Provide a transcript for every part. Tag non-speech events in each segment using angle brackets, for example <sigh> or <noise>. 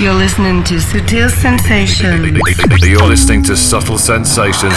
You're listening to Sutil Sensations. You're listening to Subtle Sensations.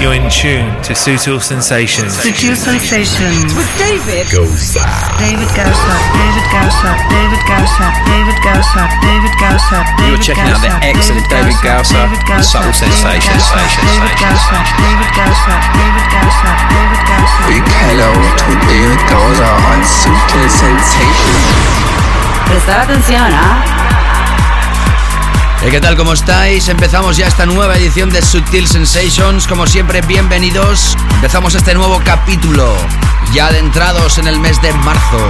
You're in tune to Sutil Sensations. Sutil Sensations. With David Gosa. David Gausa, David Gausa, David Gausa, David Gausa, David Gausa, You're checking out the excellent David Gausa and Subtle Sensations. David Gausa, David Gausa, David Gausa, David Gausa. Big hello to David Gausa on Sutil Sensations. Prestar atención, ¿ah? ¿qué tal? ¿Cómo estáis? Empezamos ya esta nueva edición de Sutil Sensations. Como siempre, bienvenidos. Empezamos este nuevo capítulo, ya adentrados en el mes de marzo.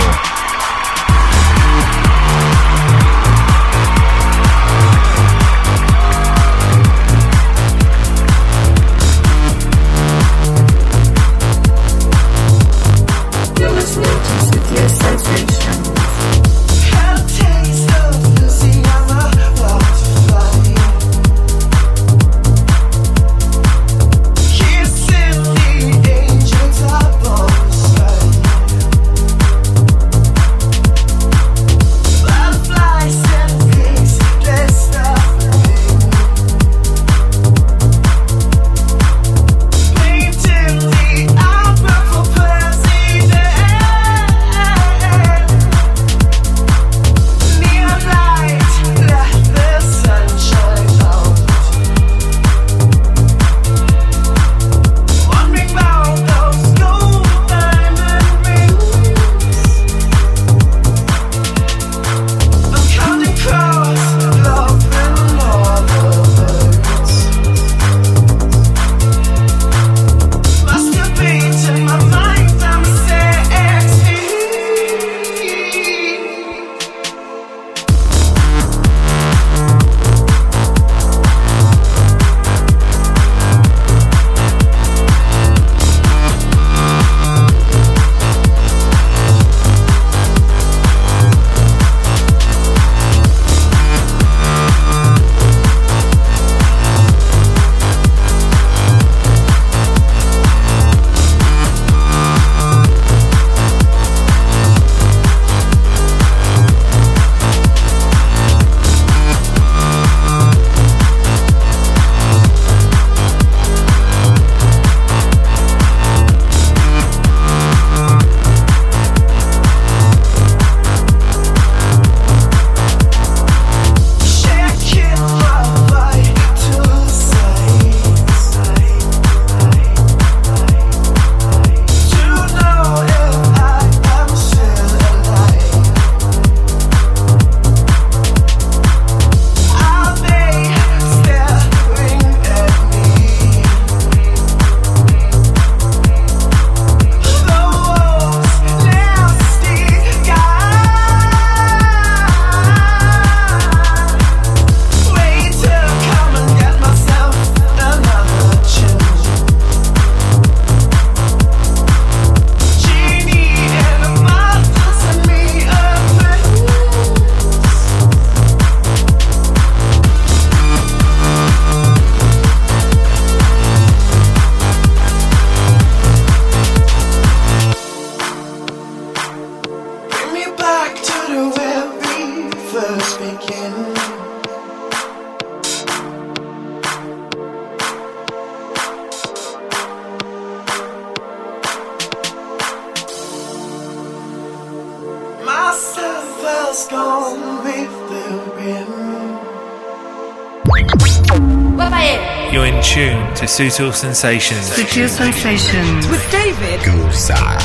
Sutil Sensations. Sutil Sensations. With David Gosa.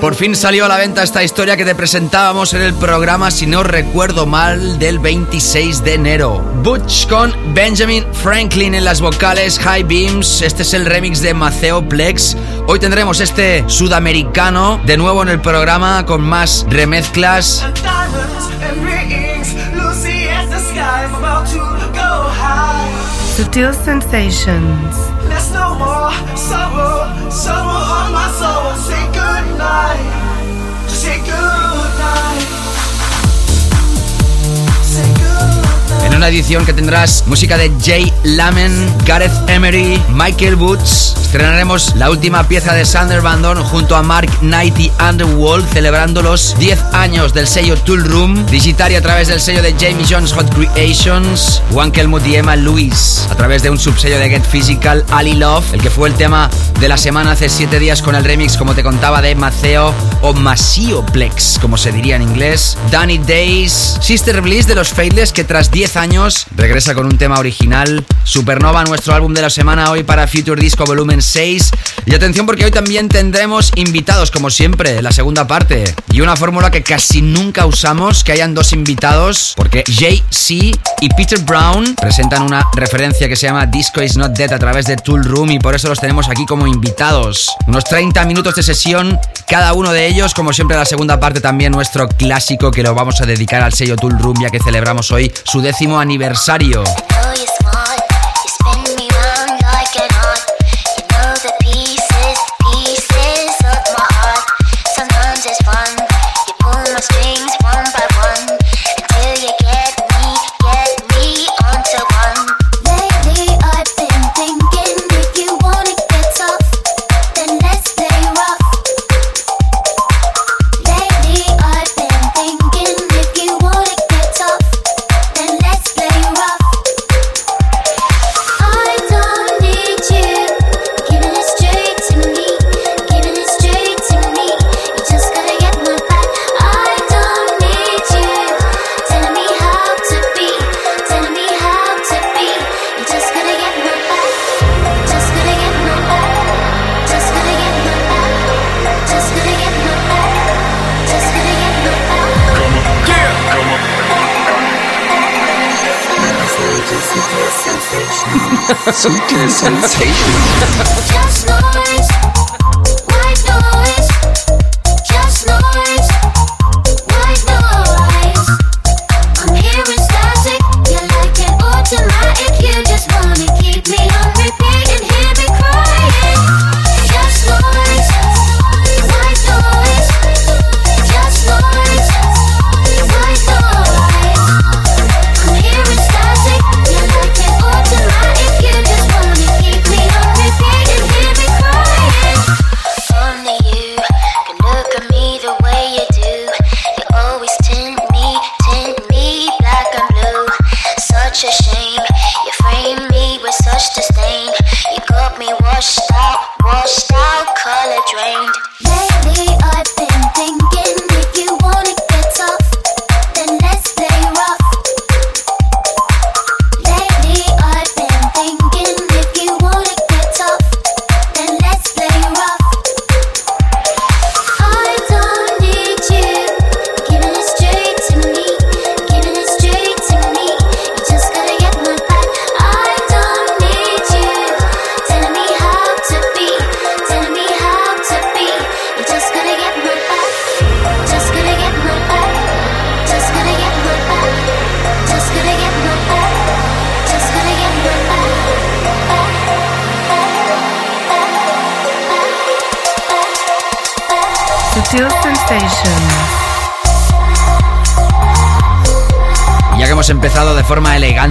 Por fin salió a la venta esta historia que te presentábamos en el programa, si no recuerdo mal, del 26 de enero. Butch con Benjamin Franklin en las vocales, High Beams. Este es el remix de Maceo Plex. Hoy tendremos este sudamericano de nuevo en el programa con más remezclas. Sensations. Let's no more sorrow, sorrow on my soul. Say goodnight, say goodnight. Say goodnight. una edición que tendrás música de Jay Lamen, Gareth Emery, Michael Woods. Estrenaremos la última pieza de Sander Van Dorn junto a Mark Knight y Underworld, celebrando los 10 años del sello Tool Room. Digitaria a través del sello de Jamie Jones Hot Creations, Juan Kelmut y Emma Lewis, a través de un subsello de Get Physical, Ali Love, el que fue el tema de la semana hace 7 días con el remix, como te contaba, de Maceo o Masio Plex, como se diría en inglés. Danny Days, Sister Bliss de los Faithless, que tras 10 años regresa con un tema original. Supernova, nuestro álbum de la semana hoy para Future Disco Volumen 6. Y atención porque hoy también tendremos invitados, como siempre, la segunda parte. Y una fórmula que casi nunca usamos, que hayan dos invitados, porque Jay-Z y Peter Brown presentan una referencia que se llama Disco is Not Dead a través de Tool Room y por eso los tenemos aquí como invitados. Unos 30 minutos de sesión, cada uno de ellos, como siempre la segunda parte también nuestro clásico que lo vamos a dedicar al sello Tool Room ya que celebramos hoy su décimo aniversario. Suitcase sensation.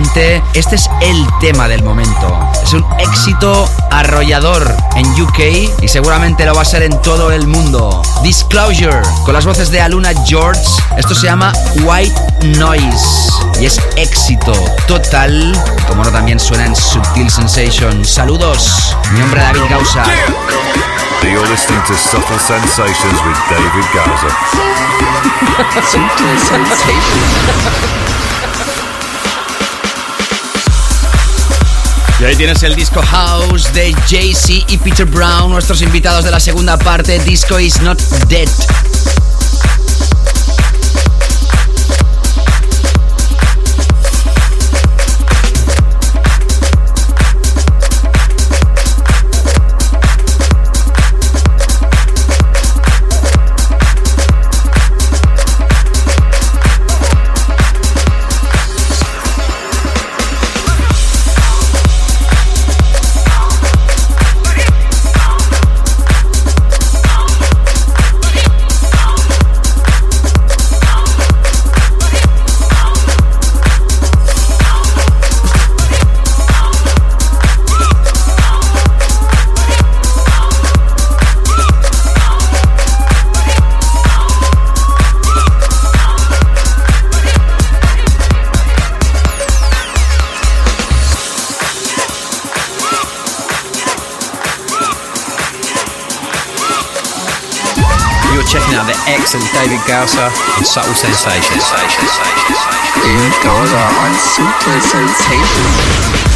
2020. Este es el tema del momento. Es un éxito arrollador en UK y seguramente lo va a ser en todo el mundo. Disclosure, con las voces de Aluna George. Esto se llama White Noise y es éxito total, como no también suena en Subtil Sensation. Saludos, mi nombre David Gausa. You're listening to Subtle Sensations with David Gausa. <laughs> Subtle Sensations. Y ahí tienes el disco House de Jay-Z y Peter Brown, nuestros invitados de la segunda parte, Disco is Not Dead. Excellent David Gausser on Subtle Sensations. David Gausa on Subtle Sensations.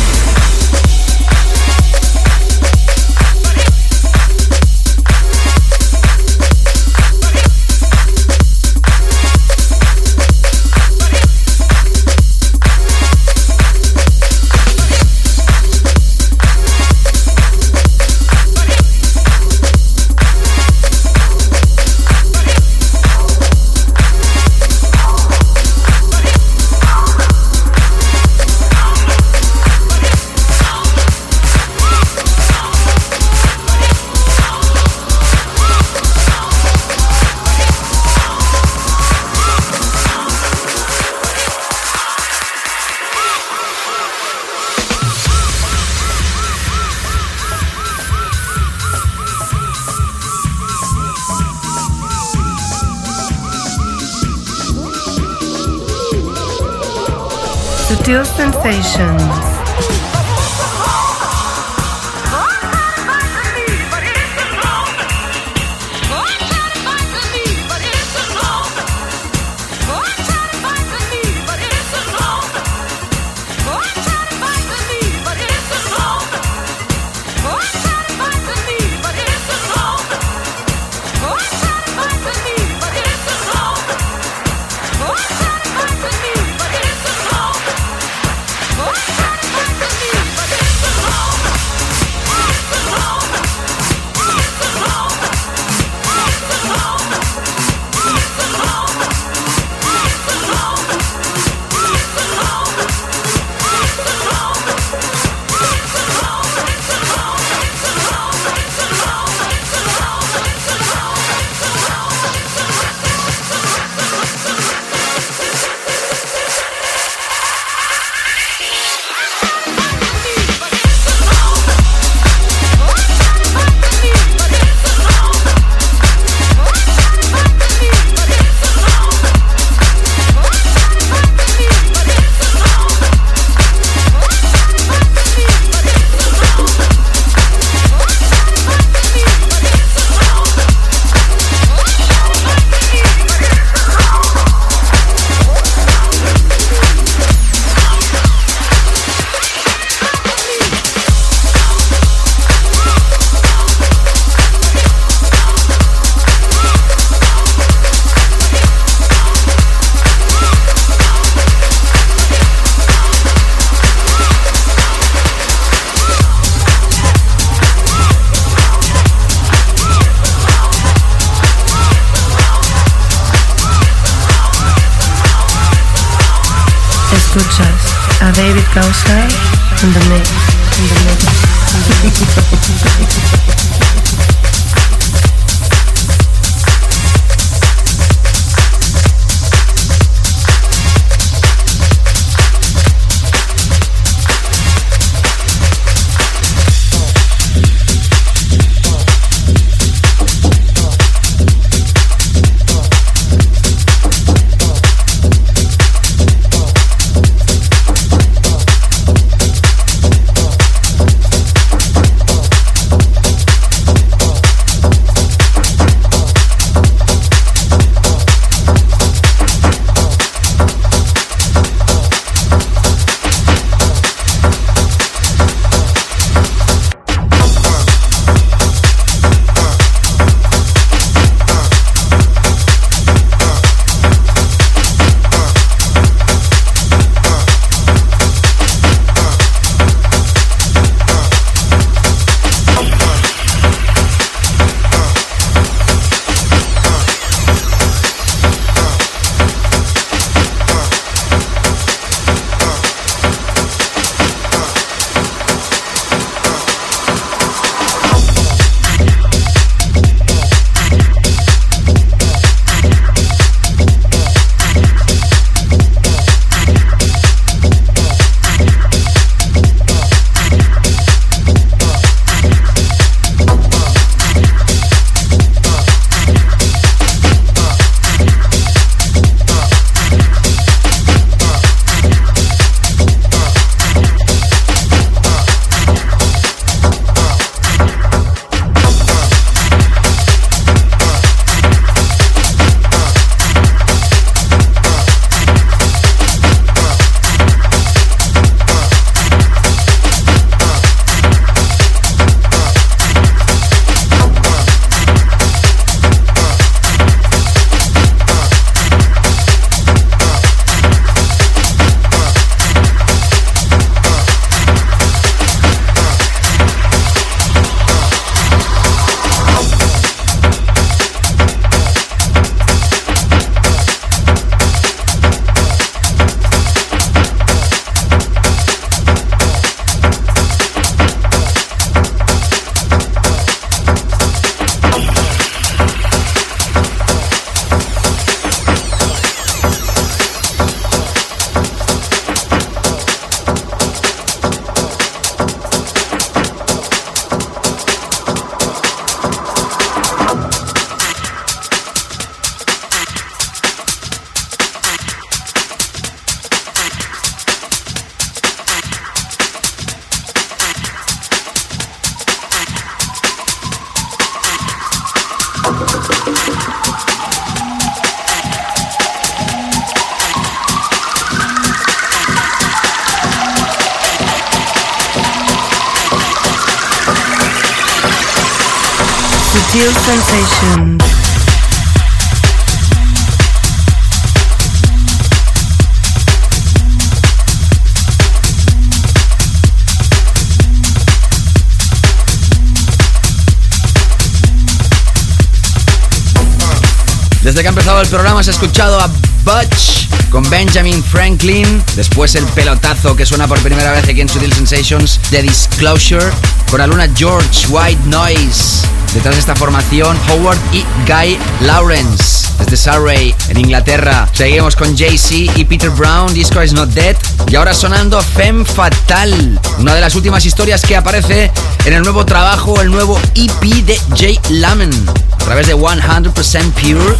Has escuchado a Butch con Benjamin Franklin, después el pelotazo que suena por primera vez aquí en Sutil Sensations de Disclosure, con Aluna George White Noise. Detrás de esta formación, Howard y Guy Lawrence, desde Surrey, en Inglaterra. Seguimos con Jay-Z y Peter Brown, Disco is Not Dead. Y ahora sonando Femme Fatal, una de las últimas historias que aparece en el nuevo trabajo, el nuevo EP de Jay Lamen, a través de 100% Pure.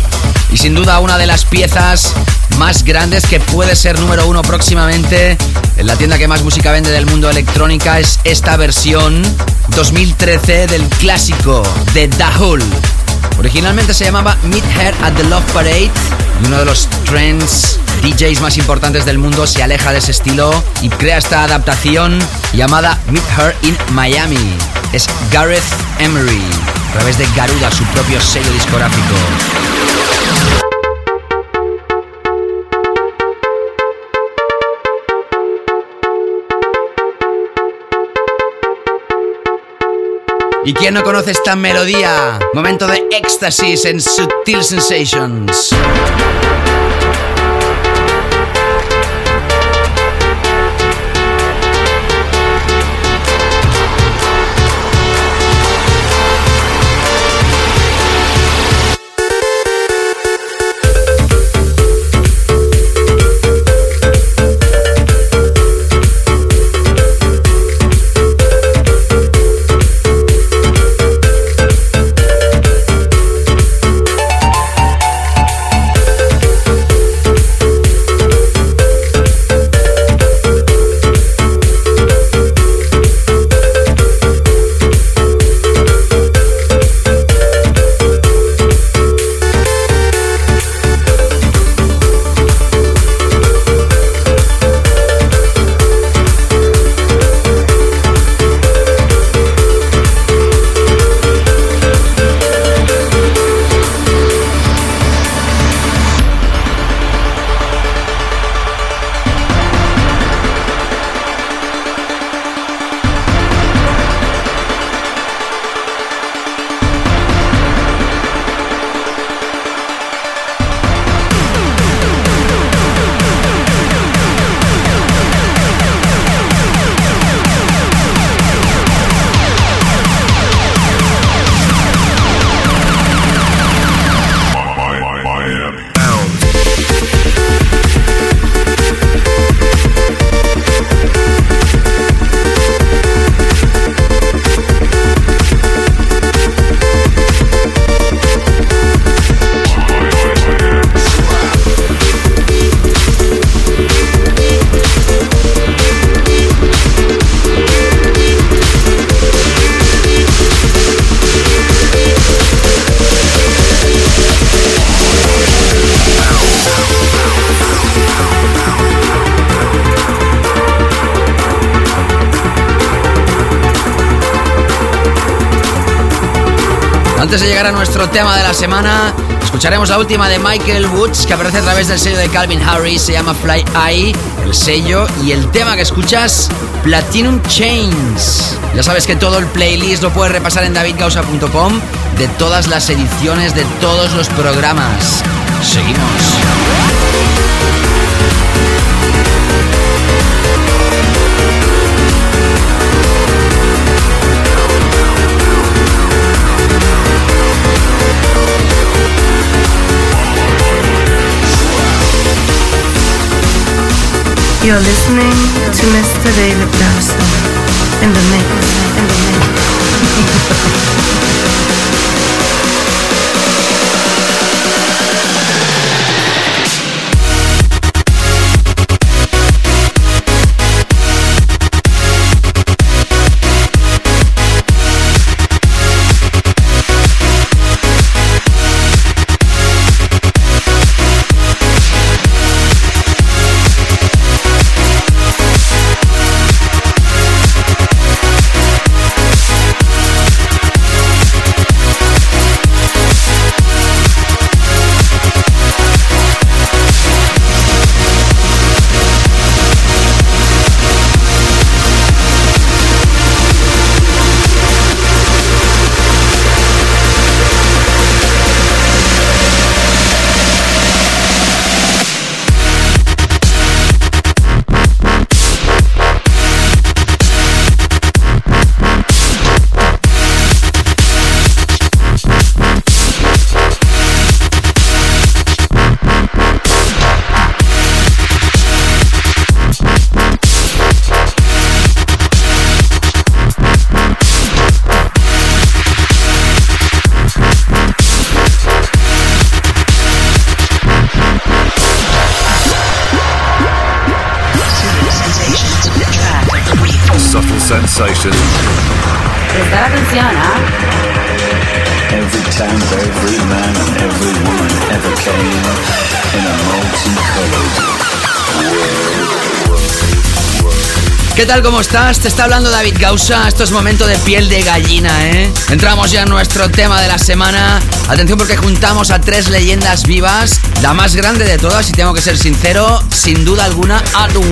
Y sin duda una de las piezas más grandes que puede ser número uno próximamente en la tienda que más música vende del mundo electrónica es esta versión 2013 del clásico de Dahul. Originalmente se llamaba Meet Her at the Love Parade y uno de los trends DJs más importantes del mundo se aleja de ese estilo y crea esta adaptación llamada Meet Her in Miami. Es Gareth Emery, a través de Garuda, su propio sello discográfico. ¿Y quién no conoce esta melodía? Momento de éxtasis en Sutil Sensations. Tema de la semana, escucharemos la última de Michael Woods que aparece a través del sello de Calvin Harris, se llama Fly Eye, el sello, y el tema que escuchas, Platinum Chains. Ya sabes que todo el playlist lo puedes repasar en davidgausa.com de todas las ediciones de todos los programas. Seguimos. You're listening to Mr. David Dawson in the mix, in the mix. <laughs> ¿Cómo estás? Te está hablando David Gausa. Esto es momento de piel de gallina, ¿eh? Entramos ya en nuestro tema de la semana. Atención porque juntamos a tres leyendas vivas. La más grande de todas, y tengo que ser sincero, sin duda alguna,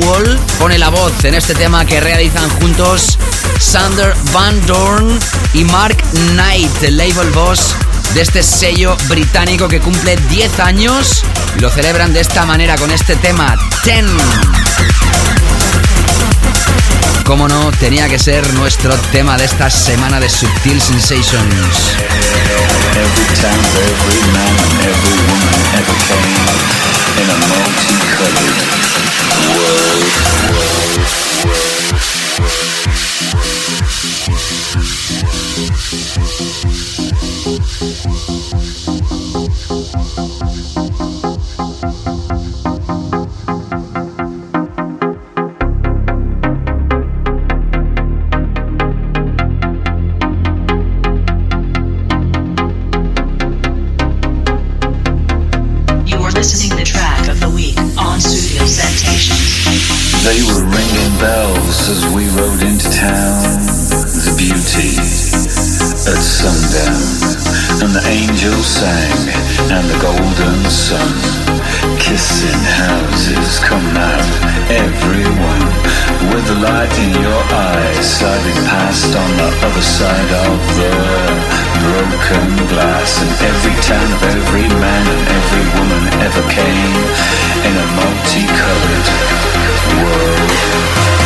Wall pone la voz en este tema que realizan juntos Sander Van Dorn y Mark Knight, el label boss de este sello británico que cumple 10 años lo celebran de esta manera con este tema 10 cómo no, tenía que ser nuestro tema de esta semana de Subtil Sensations. Every town, every man, every woman listening to the track of the week on Studio Sensations. They were ringing bells as we rode into town. The beauty at sundown, and the angels sang, and the golden sun. Kissing houses, come out, everyone, with the light in your eyes, sliding past on the other side of the broken glass. And every town of every man and every woman ever came in a multicolored world.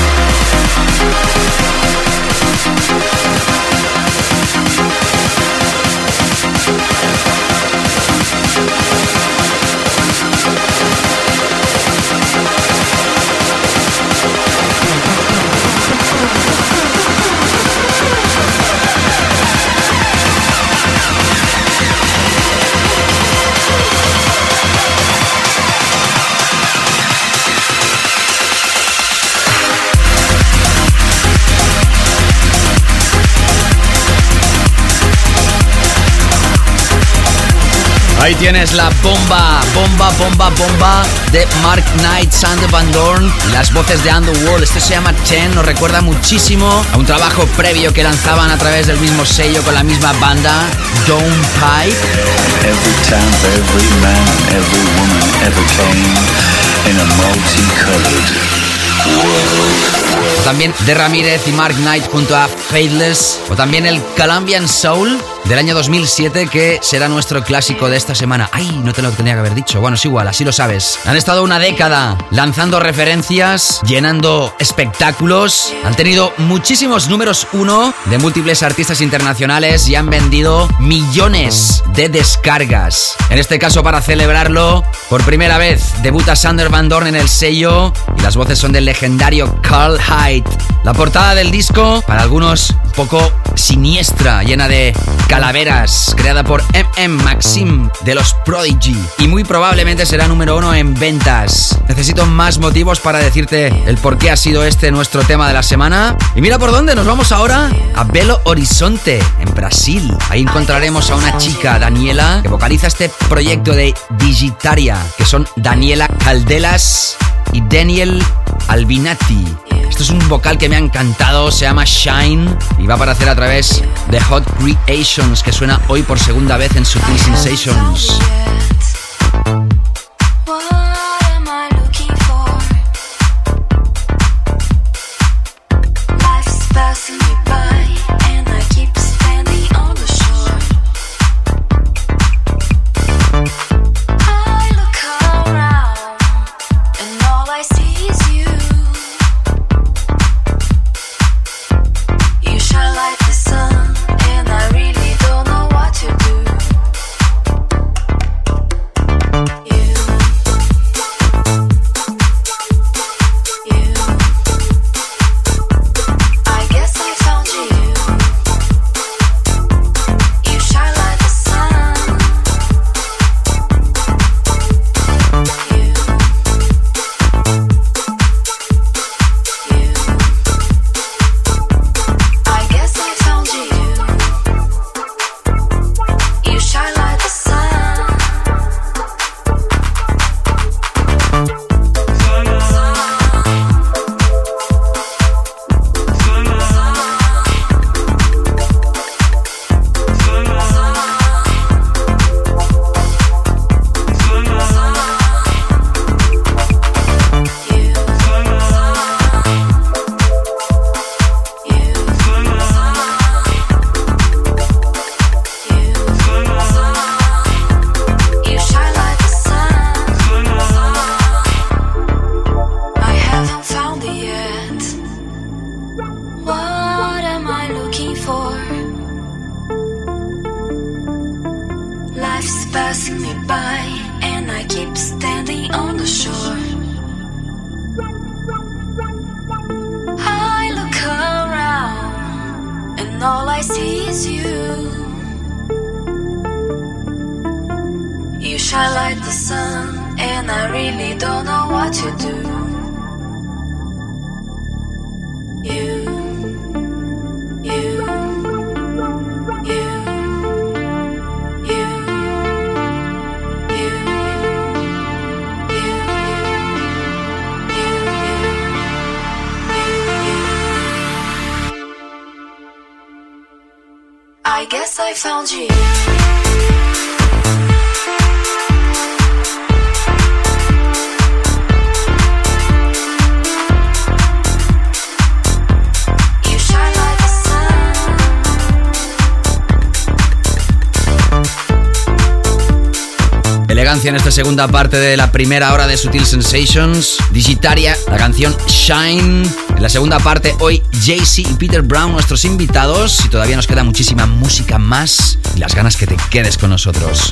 Ahí tienes la bomba, bomba, bomba, bomba de Mark Knight, Sander Van Dorn y las voces de Underworld. Esto se llama Ten, nos recuerda muchísimo a un trabajo previo que lanzaban a través del mismo sello con la misma banda, Don't Pipe. Every town, every man, and every woman ever came in a multicolored world. También de Ramírez y Mark Knight junto a Faithless. O también el Colombian Soul del año 2007 que será nuestro clásico de esta semana. Ay, no te lo tenía que haber dicho. Bueno, es igual, así lo sabes. Han estado una década lanzando referencias, llenando espectáculos. Han tenido muchísimos números uno de múltiples artistas internacionales y han vendido millones de descargas. En este caso, para celebrarlo, por primera vez debuta Sander Van Dorn en el sello y las voces son del legendario Carl Hyde. La portada del disco, para algunos un poco siniestra, llena de calaveras, creada por MM Maxim de los Prodigy. Y muy probablemente será número uno en ventas. Necesito más motivos para decirte el por qué ha sido este nuestro tema de la semana. Y mira por dónde, nos vamos ahora a Belo Horizonte, en Brasil. Ahí encontraremos a una chica, Daniela, que vocaliza este proyecto de Digitaria, que son Daniela Caldelas y Daniel Albinati. Esto es un vocal que me ha encantado, se llama Shine y va a aparecer a través de Hot Creations, que suena hoy por segunda vez en Sutil Sensations. Segunda parte de la primera hora de Sutil Sensations. Digitaria, la canción Shine. En la segunda parte, hoy Jay-Z y Peter Brown, nuestros invitados. Y todavía nos queda muchísima música más y las ganas que te quedes con nosotros.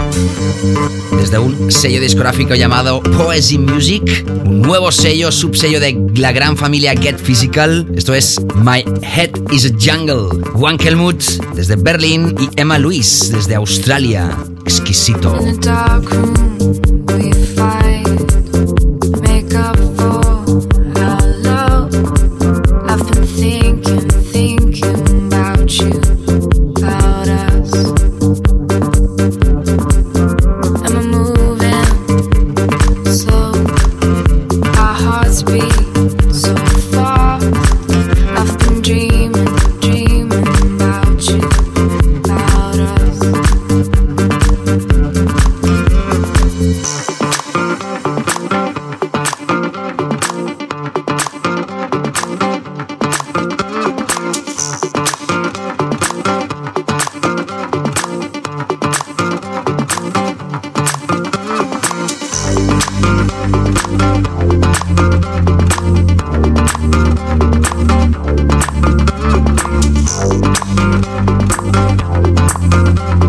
Desde un sello discográfico llamado Poesy Music, un nuevo sello, subsello de la gran familia Get Physical. Esto es My Head is a Jungle. Juan Kelmut desde Berlín y Emma Luis desde Australia. Exquisito. In a dark room, Thank you.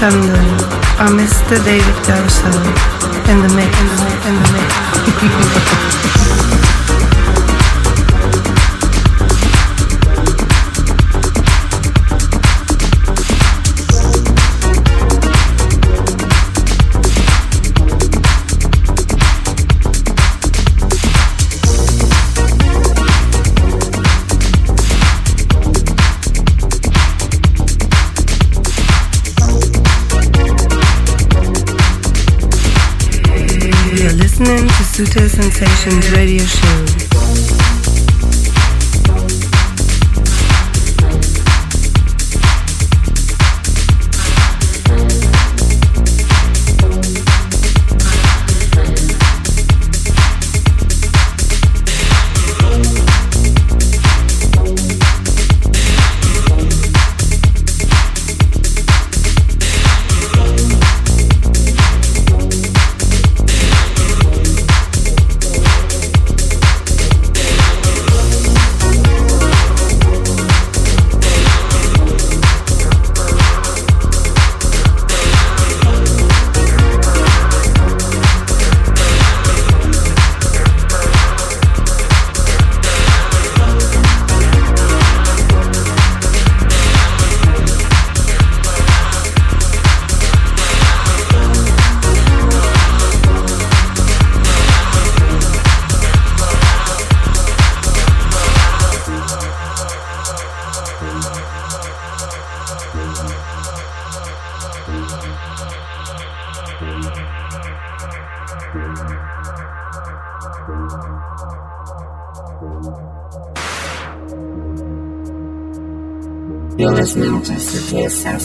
Escuchando a Mr. David Gausser in the mix, in the mix, in the mix. Sensations radio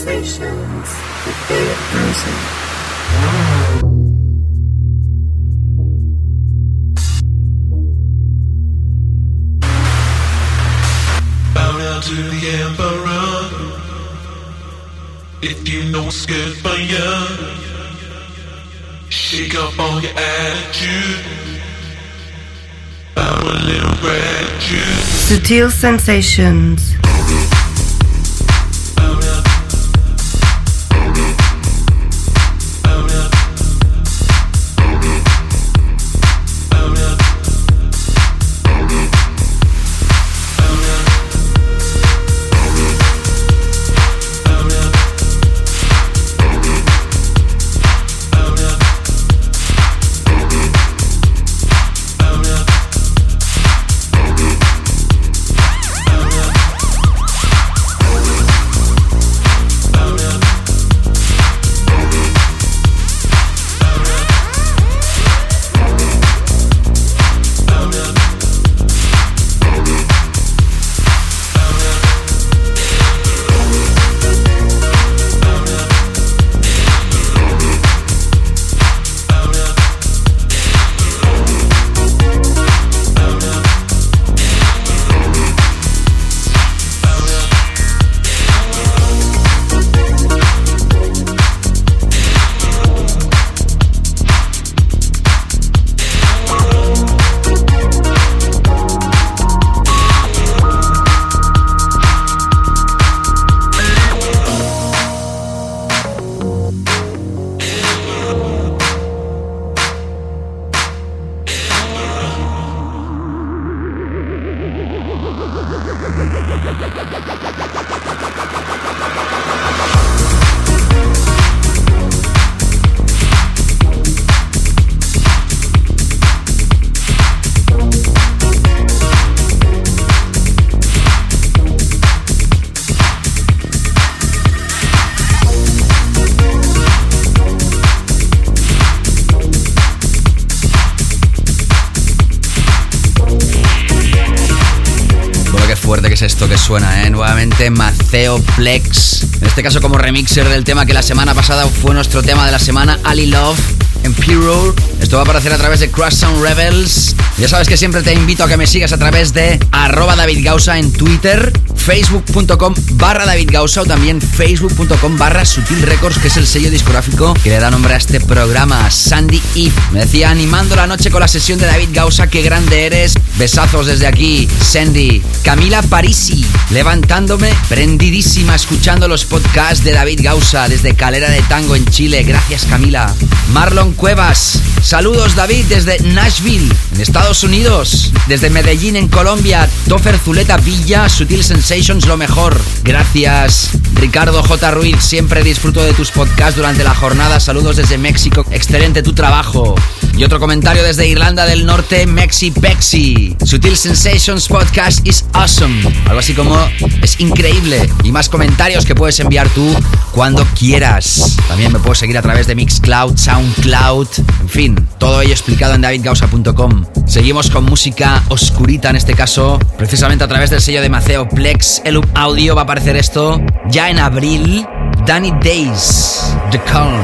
Severe Sensations with David Grusin. Bow down to the emperor. If you know what's good for you, shake up all your attitude. Bow a little gratitude. Sutil Sensations. Nuevamente Maceo Plex. En este caso como remixer del tema que la semana pasada fue nuestro tema de la semana, Ali Love, P-Road. Esto va a aparecer a través de Crash Sound Rebels. Ya sabes que siempre te invito a que me sigas a través de arroba David Gausa en Twitter, facebook.com barra David Gausa o también facebook.com barra Sutil Records, que es el sello discográfico que le da nombre a este programa, Sandy Eve. Me decía, animando la noche con la sesión de David Gausa, qué grande eres. Besazos desde aquí, Sandy. Camila Parisi, levantándome, prendidísima, escuchando los podcasts de David Gausa desde Calera de Tango en Chile. Gracias, Camila. Marlon Cuevas, saludos David desde Nashville, en Estados Unidos. Desde Medellín, en Colombia. Toffer Zuleta Villa, Sutil Sensations, lo mejor. Gracias. Ricardo J. Ruiz, siempre disfruto de tus podcasts durante la jornada. Saludos desde México. Excelente tu trabajo. Y otro comentario desde Irlanda del Norte, Mexi Pexi. Sutil Sensations Podcast is awesome. Algo así como es increíble. Y más comentarios que puedes enviar tú cuando quieras. También me puedes seguir a través de Mixcloud, Soundcloud. Fin, todo ello explicado en davidgausa.com. Seguimos con música oscurita en este caso, precisamente a través del sello de Maceo Plex. El audio va a aparecer esto ya en abril. Danny Days, The Calm.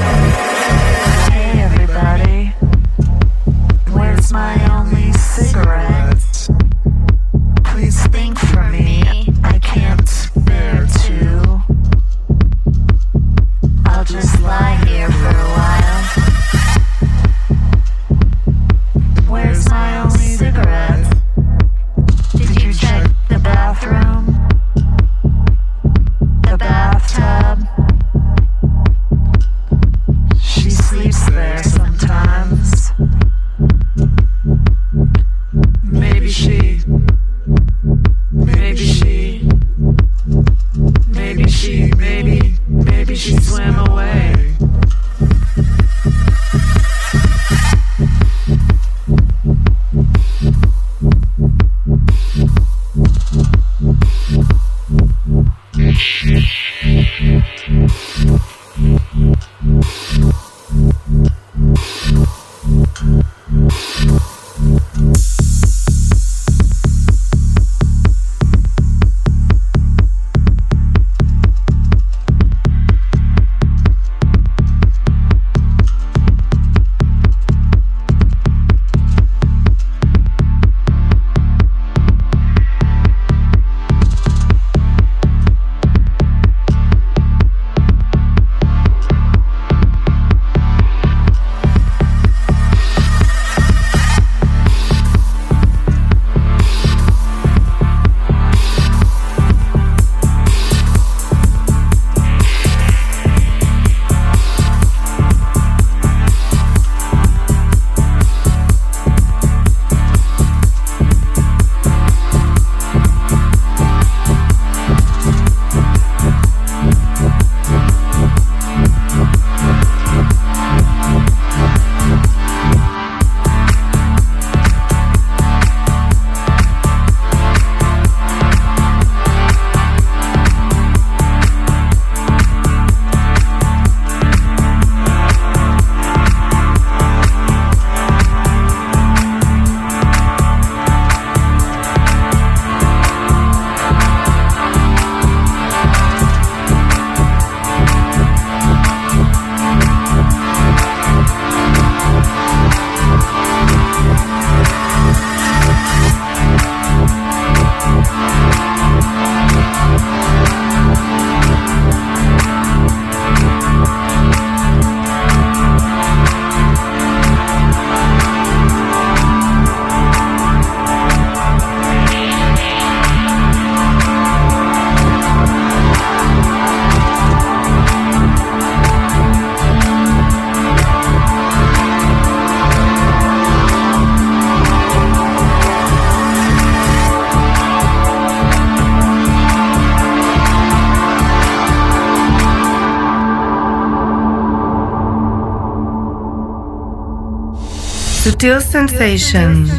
Sutil Sensations.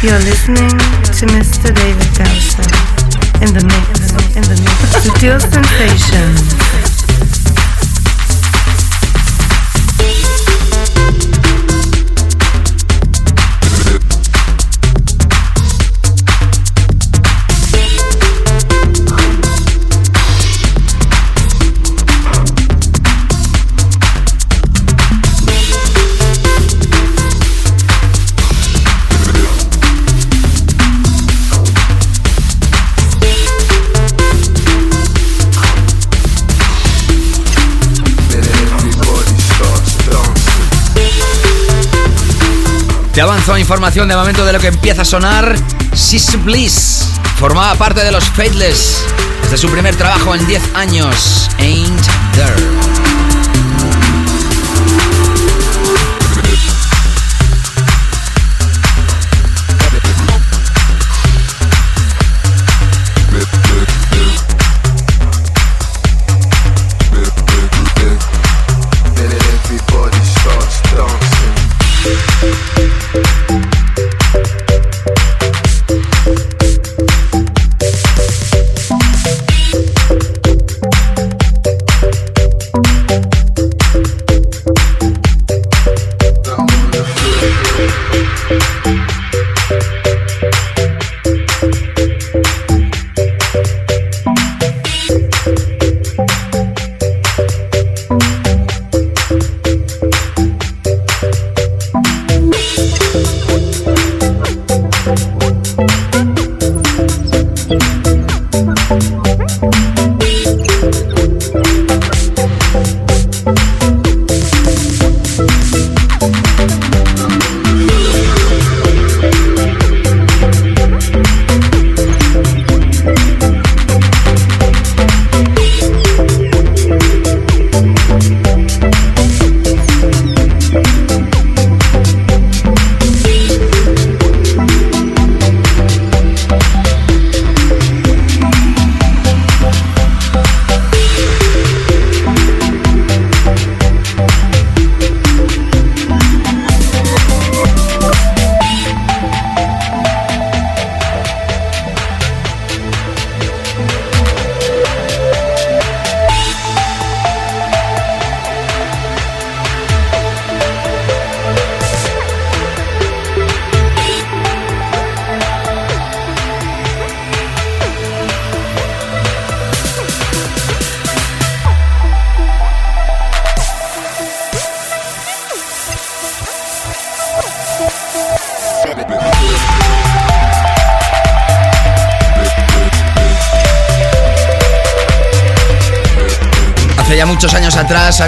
You're listening to Mr. David Gausa in the mix, in the mix. Sutil Sensations. Te avanzo información de momento de lo que empieza a sonar. Sis Bliss formaba parte de los Fateless desde su primer trabajo en 10 años, Ain't There.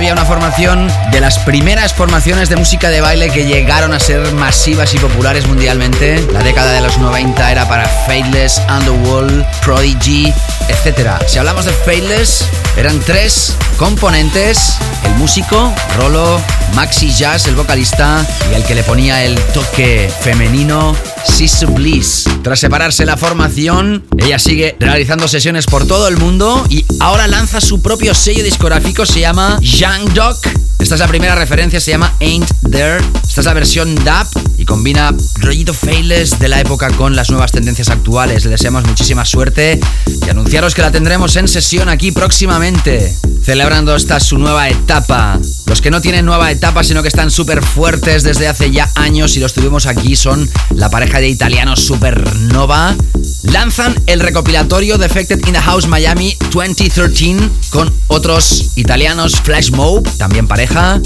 Había una formación de las primeras formaciones de música de baile que llegaron a ser masivas y populares mundialmente. La década de los 90 era para Fateless, Underworld, Prodigy, etc. Si hablamos de Fateless, eran tres componentes. El músico, Rolo, Maxi Jazz, el vocalista, y el que le ponía el toque femenino, Sisu Bliss. Tras separarse la formación, ella sigue realizando sesiones por todo el mundo y ahora lanza su propio sello discográfico, se llama Young Dog. Esta es la primera referencia, se llama Ain't There. Esta es la versión DAP y combina rollito failess de la época con las nuevas tendencias actuales. Le deseamos muchísima suerte y anunciaros que la tendremos en sesión aquí próximamente, celebrando esta su nueva etapa. Los que no tienen nueva etapa, sino que están súper fuertes desde hace ya años y los tuvimos aquí, son la pareja de italianos Supernova. Lanzan el recopilatorio Defected in the House Miami 2013 con otros italianos Flash Mob, también pareja,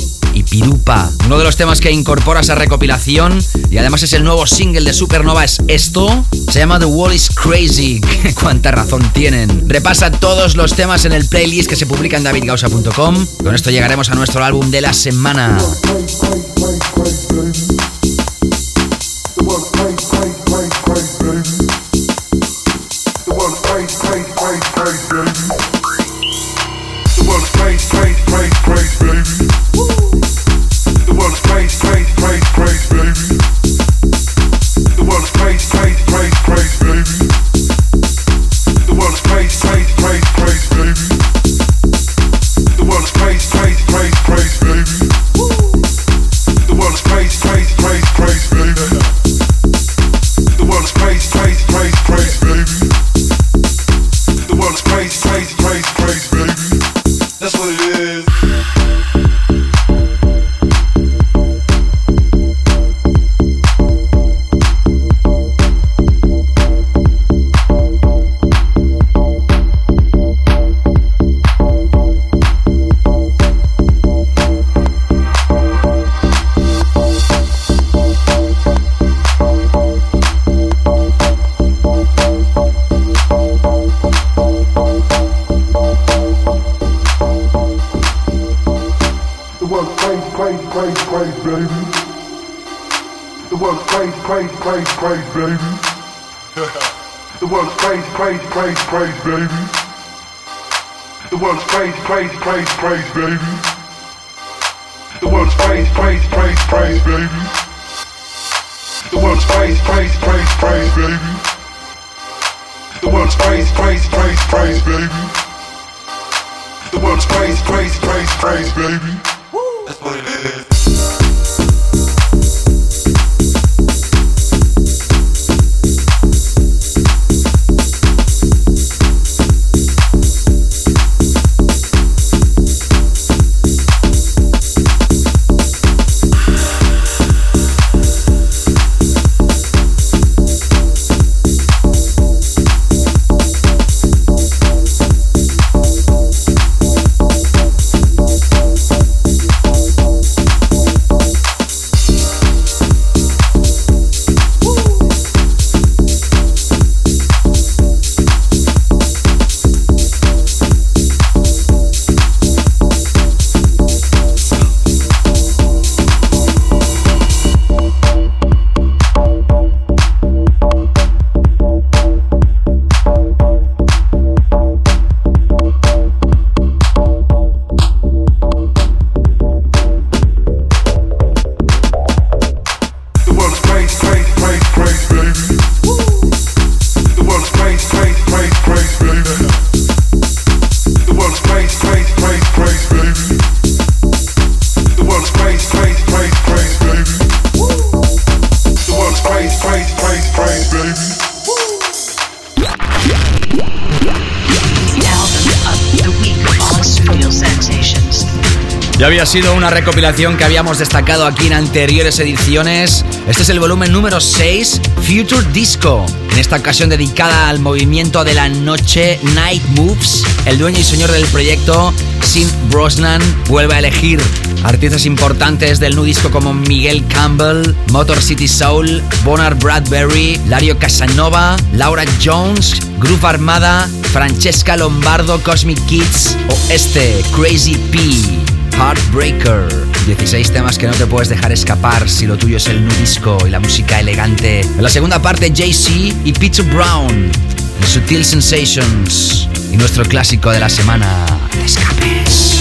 Uno de los temas que incorpora esa recopilación y además es el nuevo single de Supernova es esto. Se llama The Wall is Crazy. <laughs> Cuánta razón tienen. Repasa todos los temas en el playlist que se publica en davidgausa.com. Con esto llegaremos a nuestro álbum de la semana. Crazy, crazy, crazy, baby. The world's crazy, crazy, crazy, crazy, baby. The world's crazy, crazy, crazy, crazy, baby. The world's crazy, crazy, crazy, crazy, baby. The world's crazy, crazy, crazy, crazy, baby. Ya había sido una recopilación que habíamos destacado aquí en anteriores ediciones. Este es el volumen número 6, Future Disco. En esta ocasión dedicada al movimiento de la noche Night Moves. El dueño y señor del proyecto, Sim Brosnan, vuelve a elegir artistas importantes del nu disco como Miguel Campbell, Motor City Soul, Bonard Bradbury, Lario Casanova, Laura Jones, Groove Armada, Francesca Lombardo, Cosmic Kids o este, Crazy P. Heartbreaker. 16 temas que no te puedes dejar escapar si lo tuyo es el nu disco y la música elegante. En la segunda parte, Jay-Z y Peter Brown. Sutil Sensations. Y nuestro clásico de la semana, Escapes.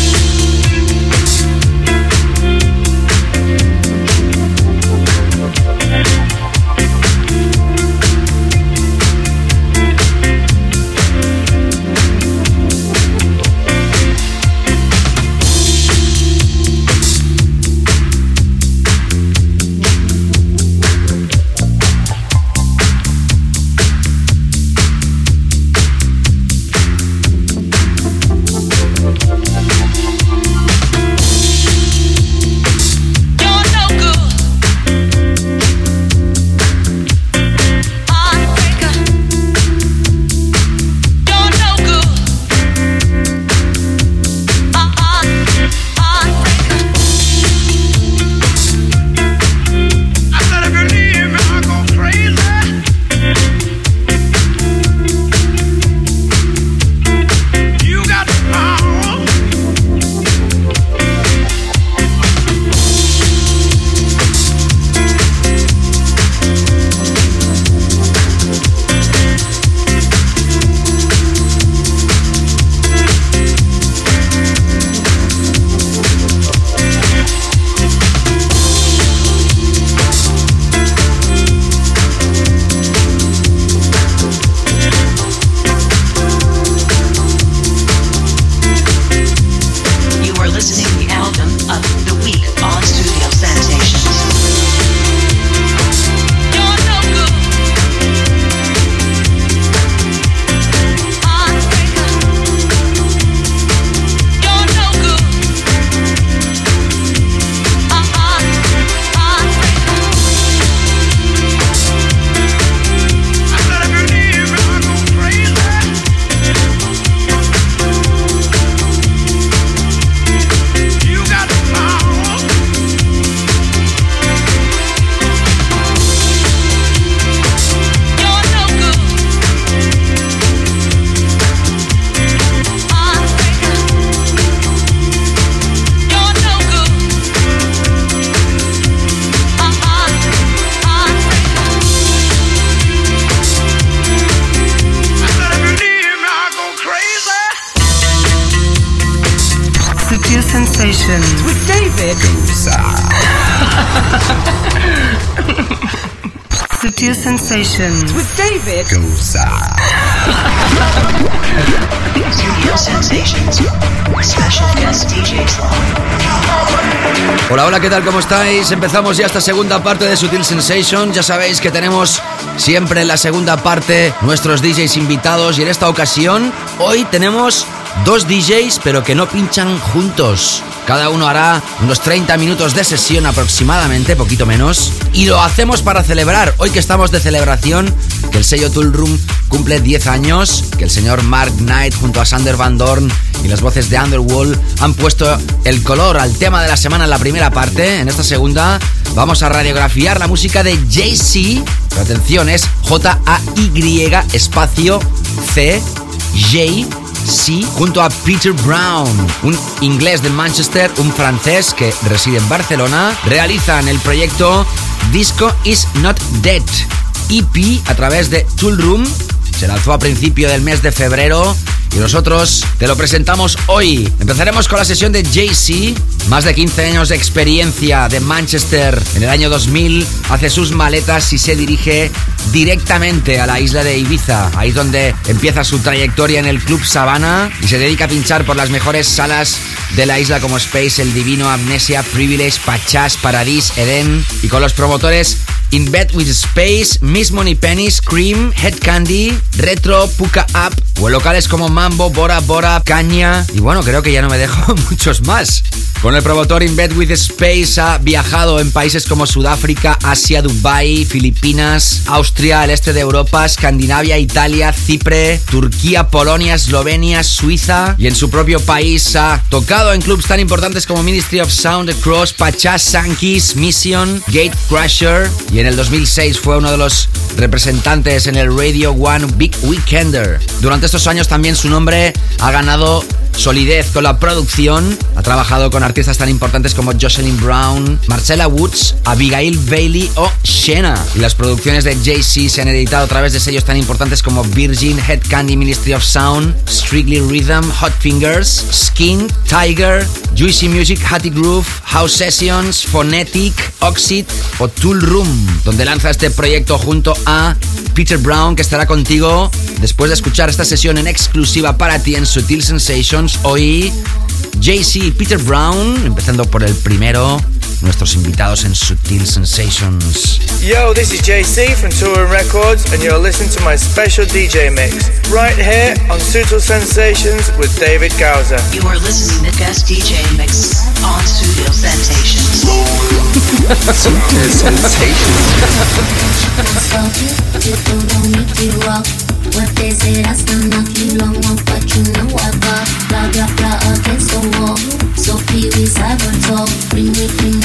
Sensations. With David Studio Sensations. Special guest DJ. Hola, hola, ¿qué tal? ¿Cómo estáis? Empezamos ya esta segunda parte de Sutil Sensation. Ya sabéis que tenemos siempre en la segunda parte nuestros DJs invitados y en esta ocasión hoy tenemos dos DJs pero que no pinchan juntos. Cada uno hará unos 30 minutos de sesión aproximadamente, poquito menos. Y lo hacemos para celebrar, hoy que estamos de celebración, que el sello Tool Room cumple 10 años, que el señor Mark Knight junto a Sander Van Dorn y las voces de Underworld han puesto el color al tema de la semana en la primera parte. En esta segunda vamos a radiografiar la música de Jay-Z. Atención, es J-A-Y espacio C J Junto a Peter Brown, un inglés de Manchester, un francés que reside en Barcelona, realizan el proyecto Disco is Not Dead, EP a través de Tool Room. Se lanzó a principio del mes de febrero y nosotros te lo presentamos hoy. Empezaremos con la sesión de Jay-Z, más de 15 años de experiencia de Manchester. En el año 2000 hace sus maletas y se dirige directamente a la isla de Ibiza. Ahí es donde empieza su trayectoria en el Club Savannah y se dedica a pinchar por las mejores salas de la isla como Space, El Divino, Amnesia, Privilege, Pachas, Paradis, Eden y con los promotores In Bed with Space, Miss Money Penny, Scream, Head Candy, Retro, Puka Up o en locales como Mambo, Bora Bora, Caña y bueno, creo que ya no me dejo <laughs> muchos más. Con el promotor In with Space ha viajado en países como Sudáfrica, Asia, Dubai, Filipinas, Austria, el este de Europa, Escandinavia, Italia, Chipre, Turquía, Polonia, Eslovenia, Suiza y en su propio país ha tocado en clubs tan importantes como Ministry of Sound, Cross, Pachas, Sankis, Mission, Gate Crusher y en el 2006 fue uno de los representantes en el Radio One Big Weekender. Durante estos años también su nombre ha ganado solidez con la producción. Ha trabajado con artistas tan importantes como Jocelyn Brown, Marcella Woods, Abigail Bailey o Shena. Y las producciones de Jay-Z se han editado a través de sellos tan importantes como Virgin, Head Candy Ministry of Sound, Strictly Rhythm, Hot Fingers, Skin, Tiger, Juicy Music, Hattie Groove, House Sessions, Phonetic, Oxid o Tool Room, donde lanza este proyecto junto a Peter Brown, que estará contigo después de escuchar esta sesión en exclusiva para ti en Sutil Sensations. Hoy JC Peter Brown, empezando por el primero, nuestros invitados en Sutil Sensations. Yo, this is JC from Touring Records, and you're listening to my special DJ mix right here on Sutil Sensations with David Gauser. You are listening to guest DJ mix on Studio Sensations. Sutil Sensations. What they say that's not knock you long one, but you know I got blah blah blah against the wall. So Pee Wee cyber talk, bring me bring me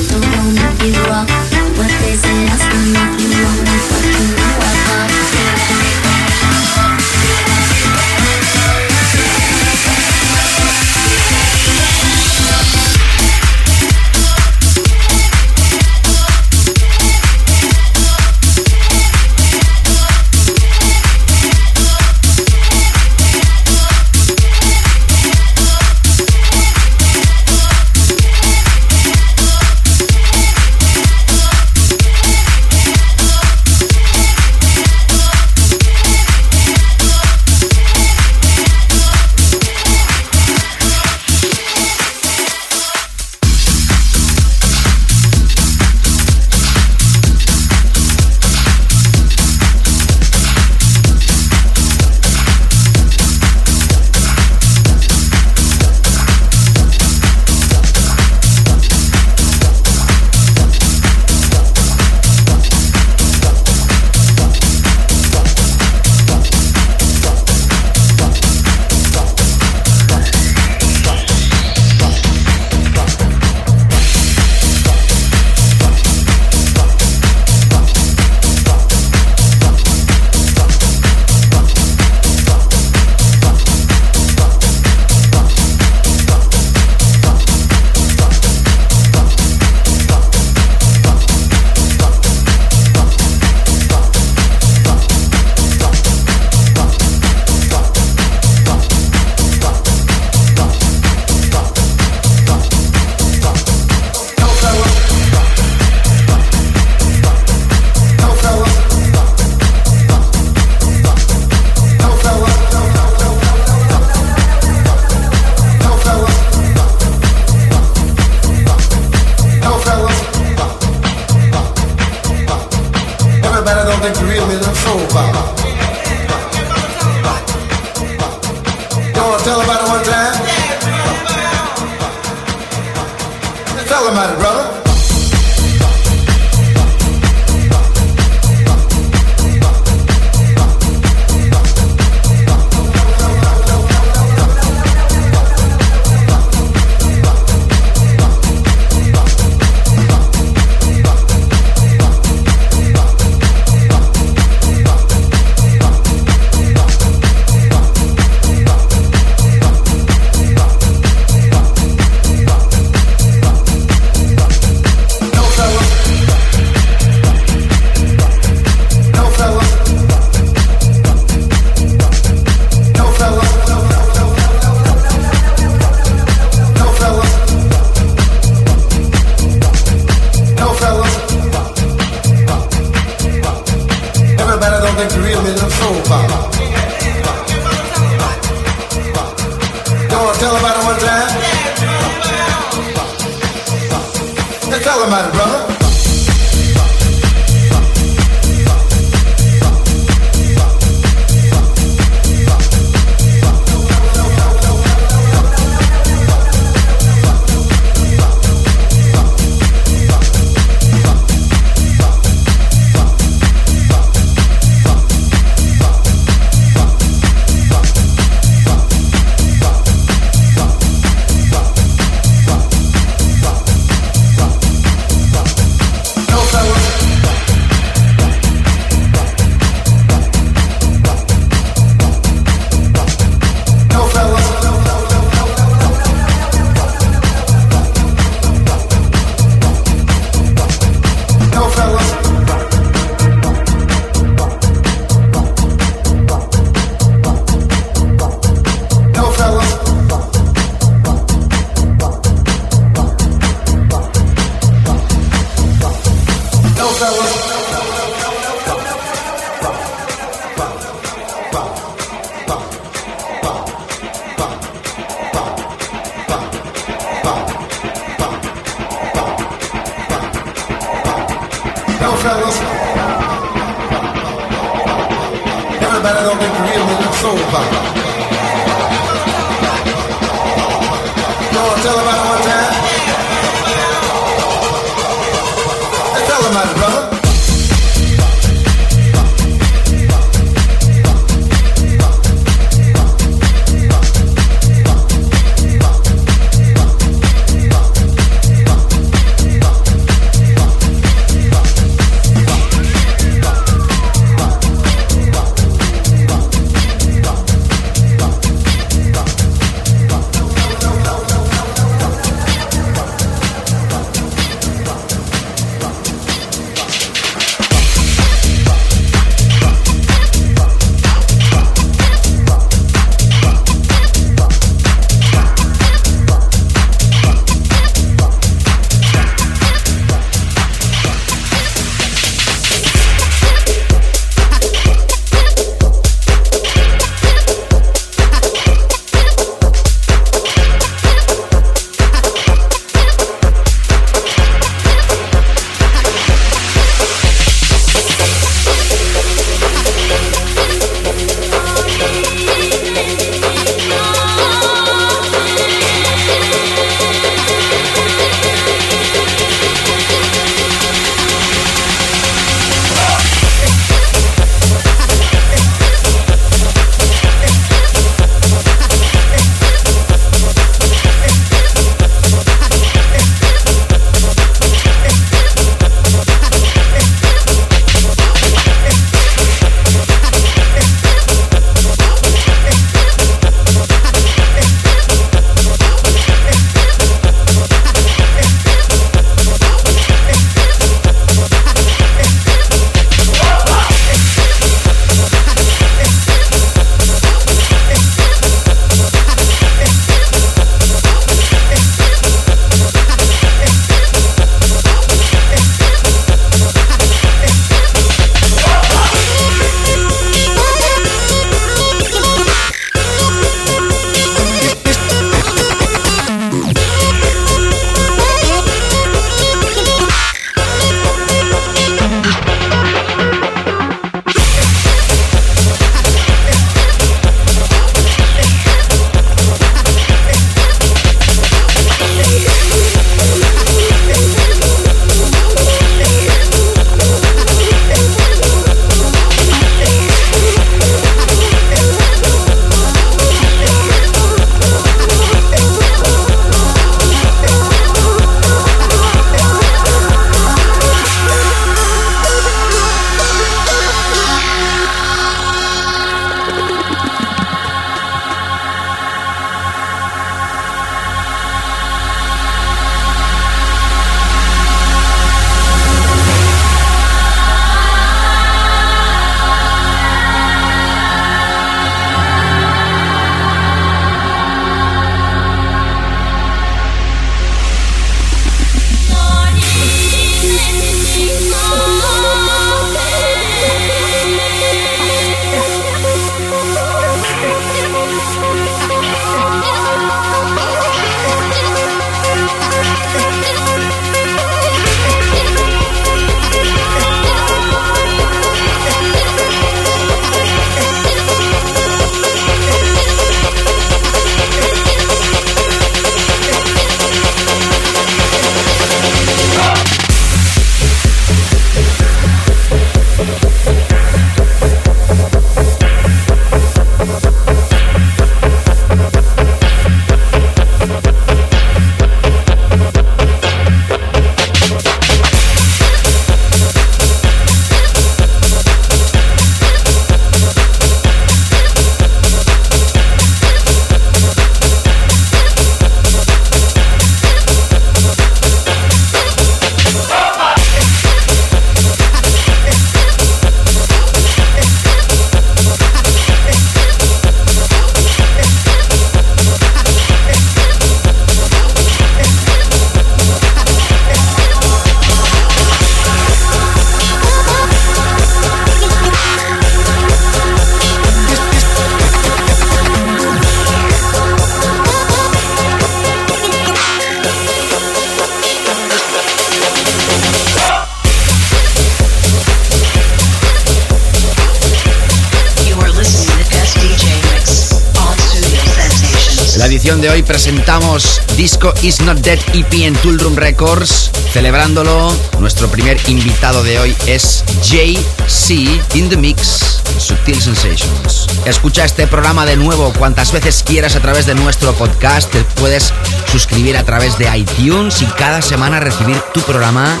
Disco Is Not Dead EP en Tool Room Records. Celebrándolo, nuestro primer invitado de hoy es JC in the Mix, Subtil Sensations. Escucha este programa de nuevo cuantas veces quieras a través de nuestro podcast. Te puedes suscribir a través de iTunes y cada semana recibir tu programa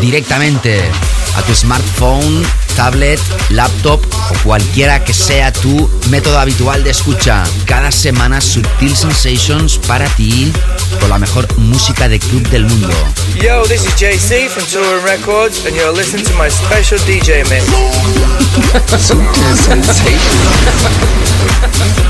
directamente a tu smartphone, tablet, laptop o cualquiera que sea tu método habitual de escucha. Cada semana Subtil Sensations para ti con la mejor música de club del mundo. Yo, this is JC from Tour Records, and you're listening to my special DJ mix. <laughs>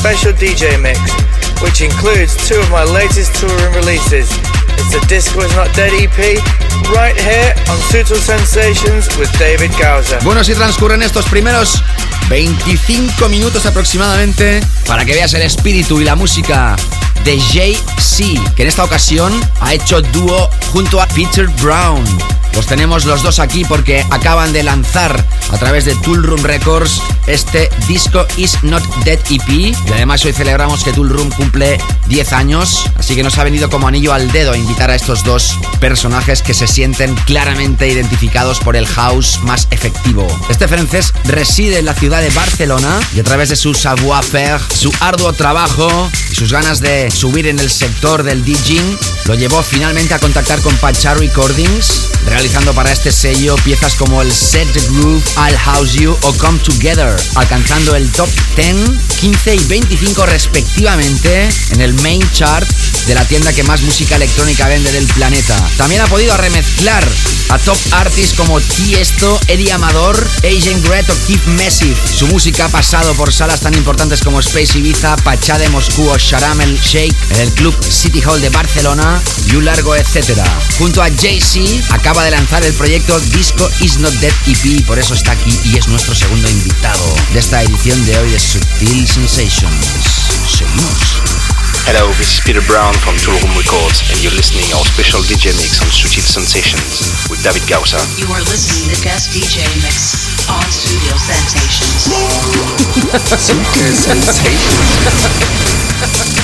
special DJ mix, which includes two of my latest touring releases. It's the Disco Is Not Dead EP, right here on Suitable Sensations with David Gausa. Bueno, si transcurren estos primeros 25 minutos aproximadamente para que veas el espíritu y la música de Jay-Z, que en esta ocasión ha hecho dúo junto a Peter Brown. Los tenemos los dos aquí porque acaban de lanzar a través de Tool Room Records este Disco Is Not Dead EP. Y además hoy celebramos que Tool Room cumple 10 años, así que nos ha venido como anillo al dedo invitar a estos dos personajes que se sienten claramente identificados por el house más efectivo. Este francés reside en la ciudad de Barcelona y a través de su savoir-faire, su arduo trabajo y sus ganas de subir en el sector del DJing, lo llevó finalmente a contactar con Pacha Recordings, realizando para este sello piezas como el Set the Groove, I'll House You o Come Together, alcanzando el top 10, 15 y 25 respectivamente en el main chart de la tienda que más música electrónica vende del planeta. También ha podido remezclar a top artists como Tiesto, Eddie Amador, Agent Gret o Keith Massive. Su música ha pasado por salas tan importantes como Space Ibiza, Pachá de Moscú o Sharam el Shake en el Club City Hall de Barcelona y un etcétera. Junto a Jay-Z acaba de lanzar el proyecto Disco Is Not Dead EP, por eso está aquí y es nuestro segundo invitado de esta edición de hoy de Subtil Sensations. Seguimos. Hello, this is Peter Brown from Tool Room Records, and you're listening our special DJ mix on Sutil Sensations with David Gausa. You are listening to guest DJ mix on Studio Sensations. <laughs> Sutil Sensations. <laughs>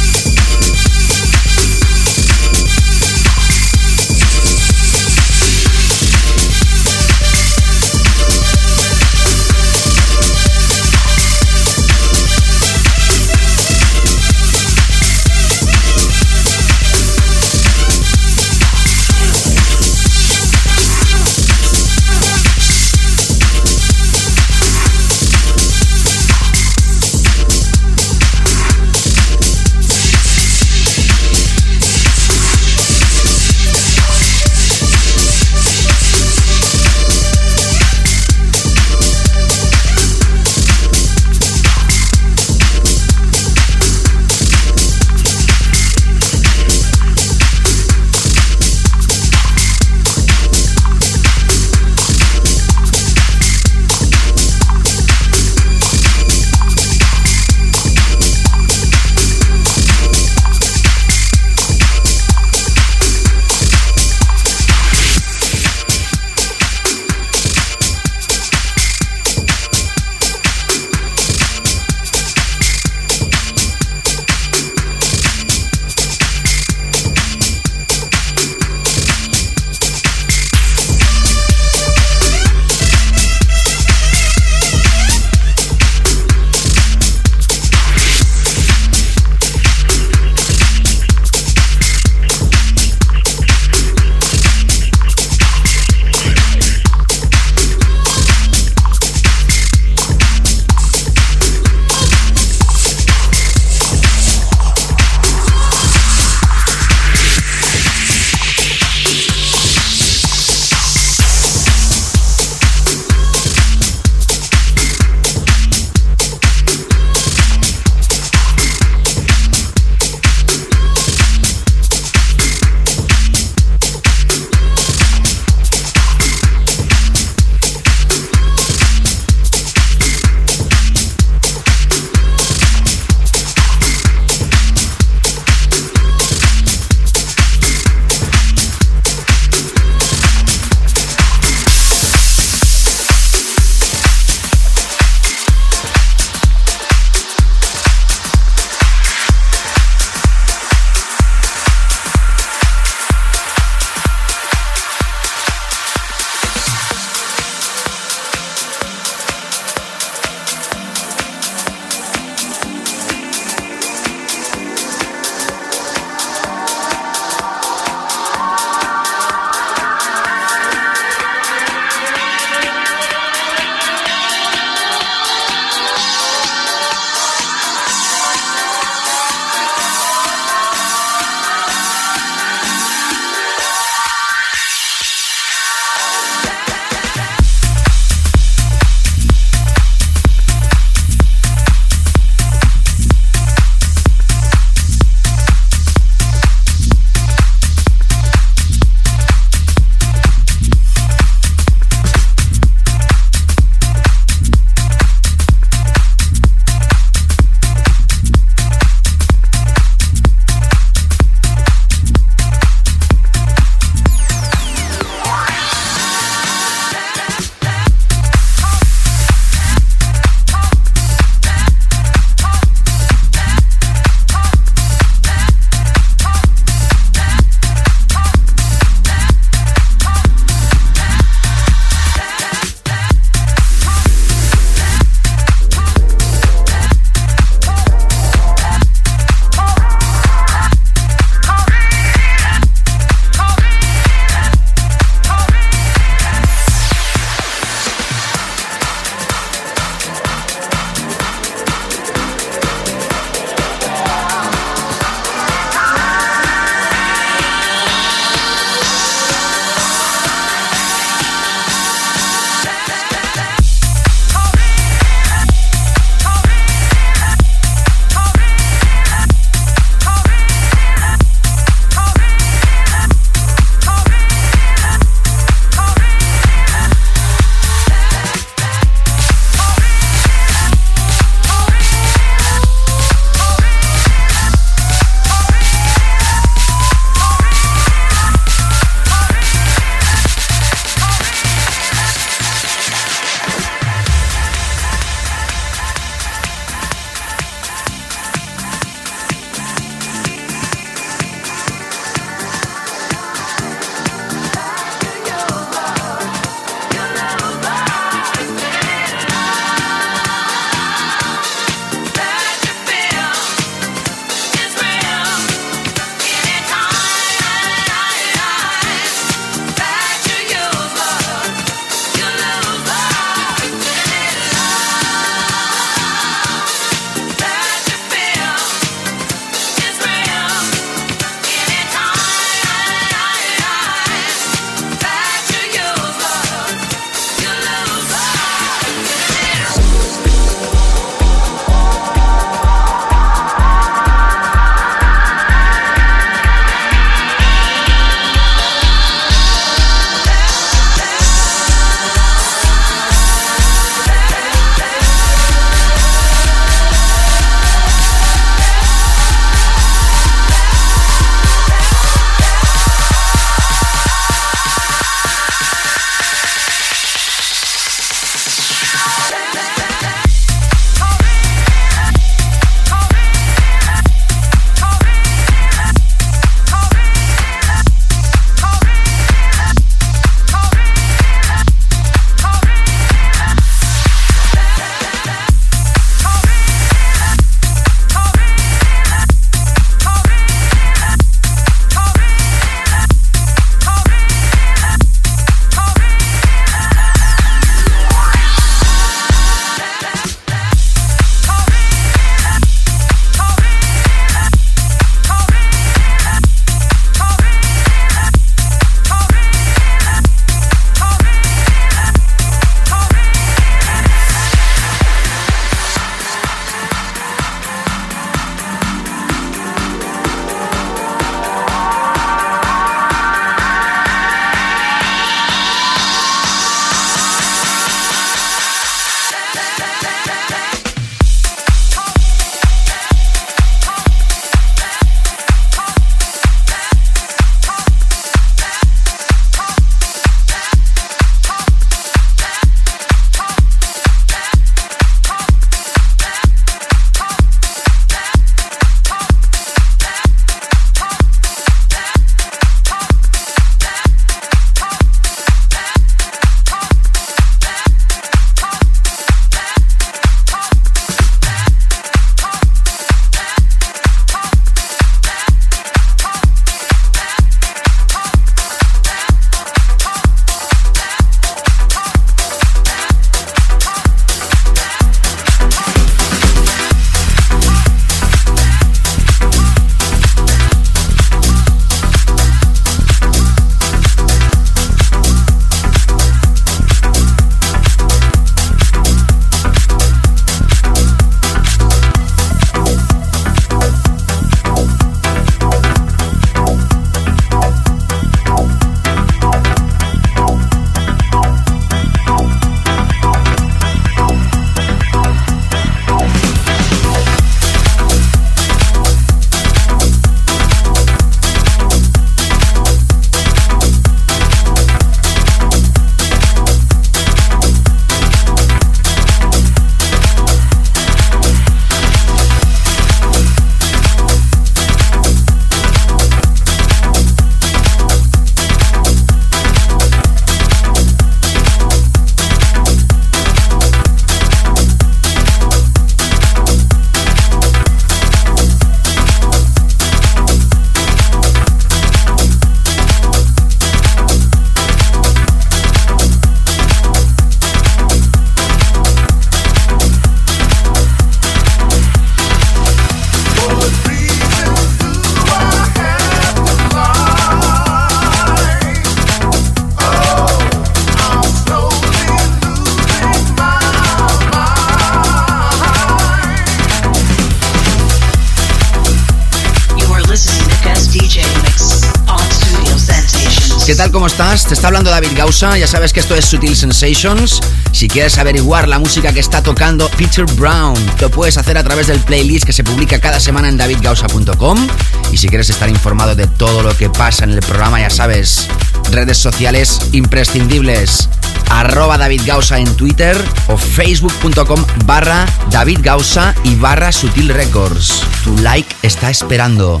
Ya sabes que esto es Sutil Sensations. Si quieres averiguar la música que está tocando Peter Brown, lo puedes hacer a través del playlist que se publica cada semana en davidgausa.com. Y si quieres estar informado de todo lo que pasa en el programa, ya sabes, redes sociales imprescindibles. Arroba en Twitter o facebook.com barra David Gausa y barra Sutil Records. Tu like está esperando.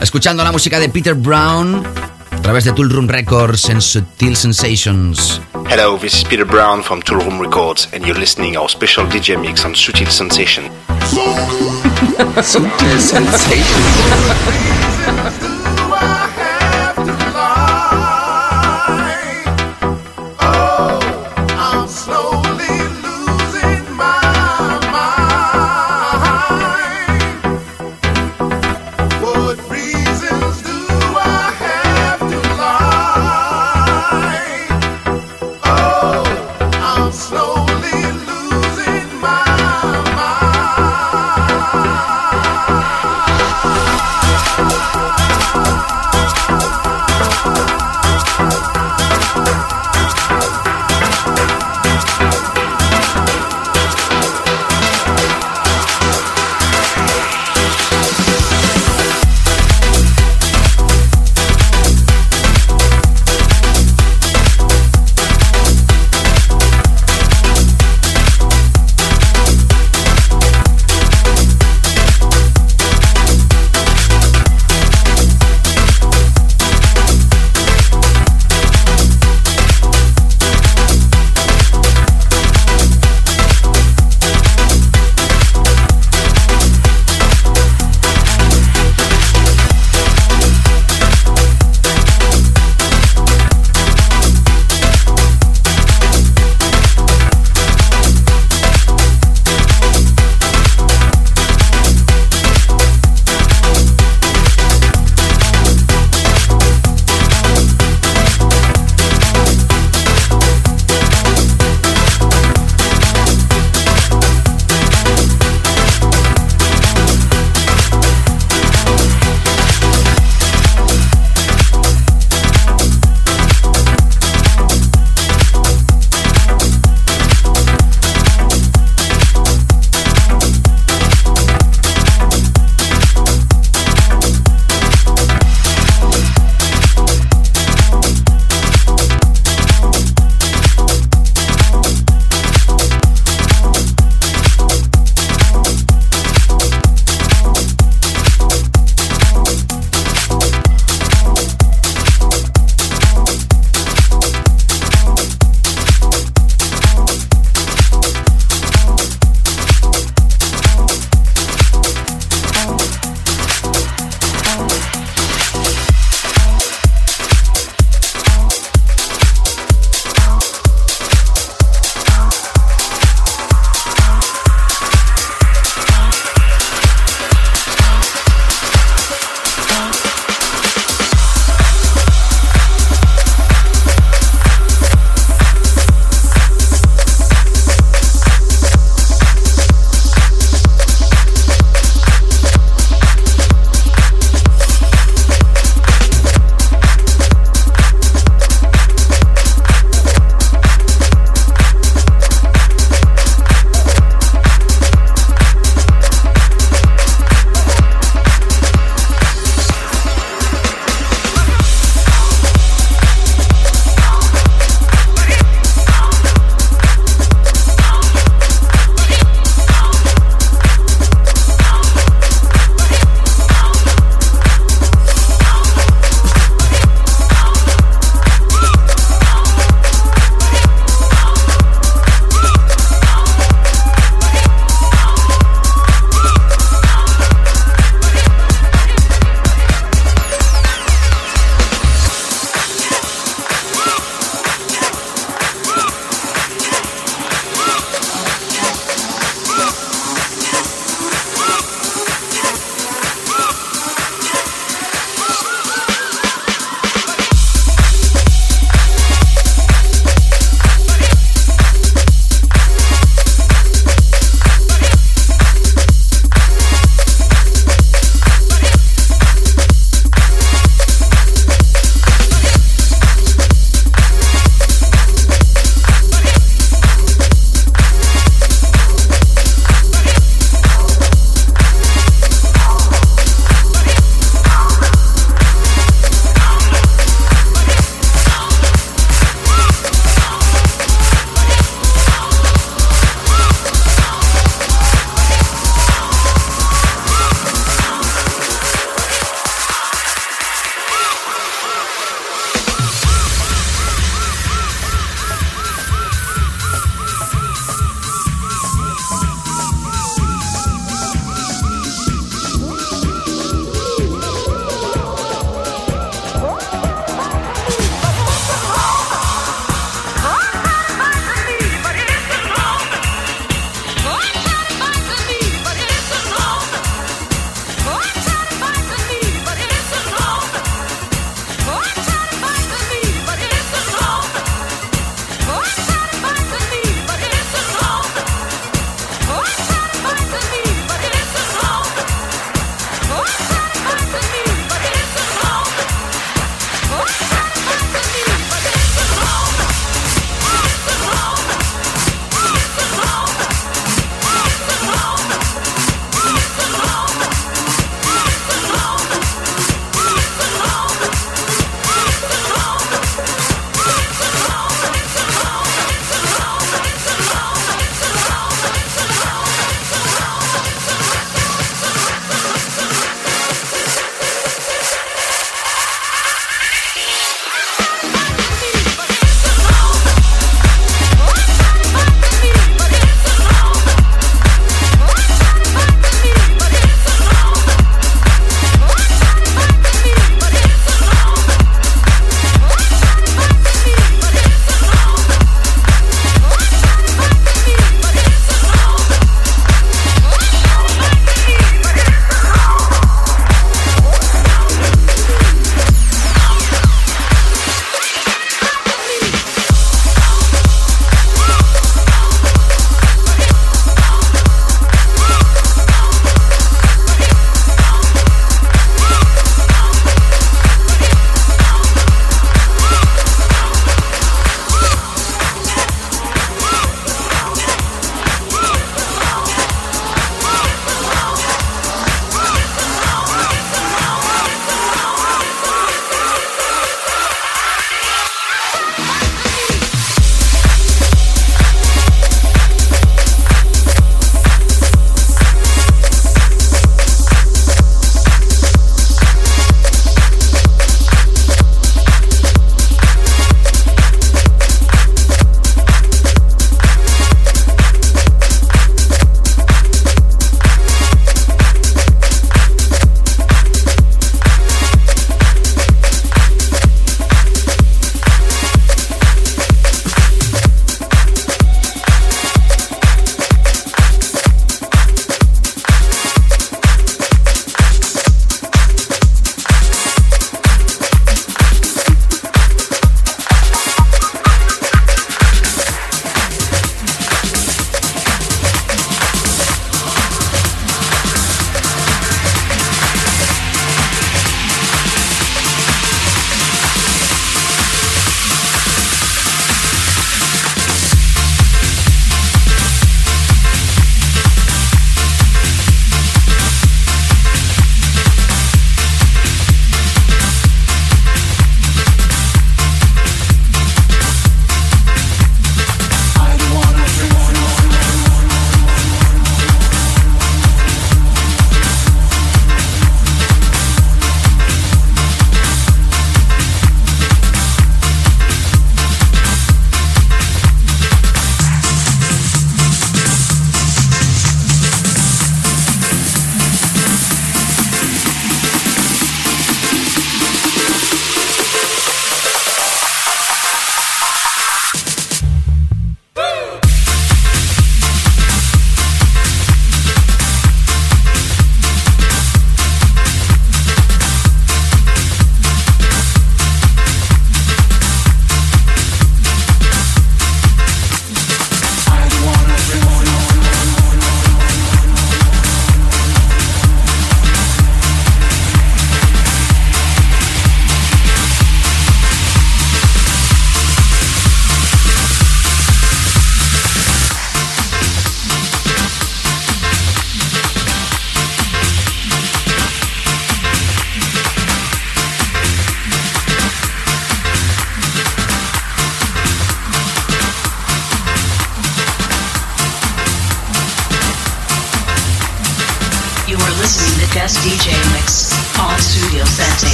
Escuchando la música de Peter Brown través de Tool Room Records en Sutil Sensations. Hello, this is Peter Brown from Tool Room Records, and you're listening to our special DJ mix on Sutil Sensation. <laughs> Sutil Sensation. <laughs>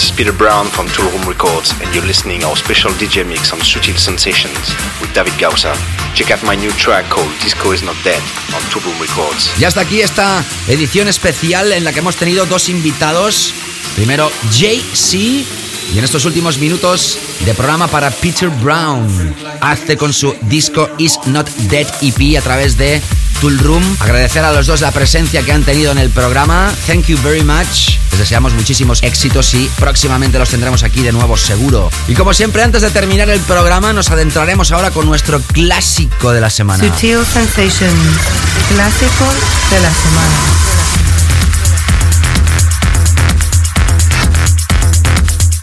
this is Peter Brown from Toolroom Records, and you're listening our special DJ mix on Sutil Sensations with David Gausa. Check out my new track called Disco Is Not Dead on Toolroom Records. Y hasta aquí esta edición especial en la que hemos tenido dos invitados. Primero JC y en estos últimos minutos de programa para Peter Brown. Hace con su disco Is Not Dead EP a través de Tool Room. Agradecer a los dos la presencia que han tenido en el programa. Thank you very much. Les deseamos muchísimos éxitos y próximamente los tendremos aquí de nuevo seguro. Y como siempre, antes de terminar el programa, nos adentraremos ahora con nuestro clásico de la semana. Sutil Sensations, clásico de la semana.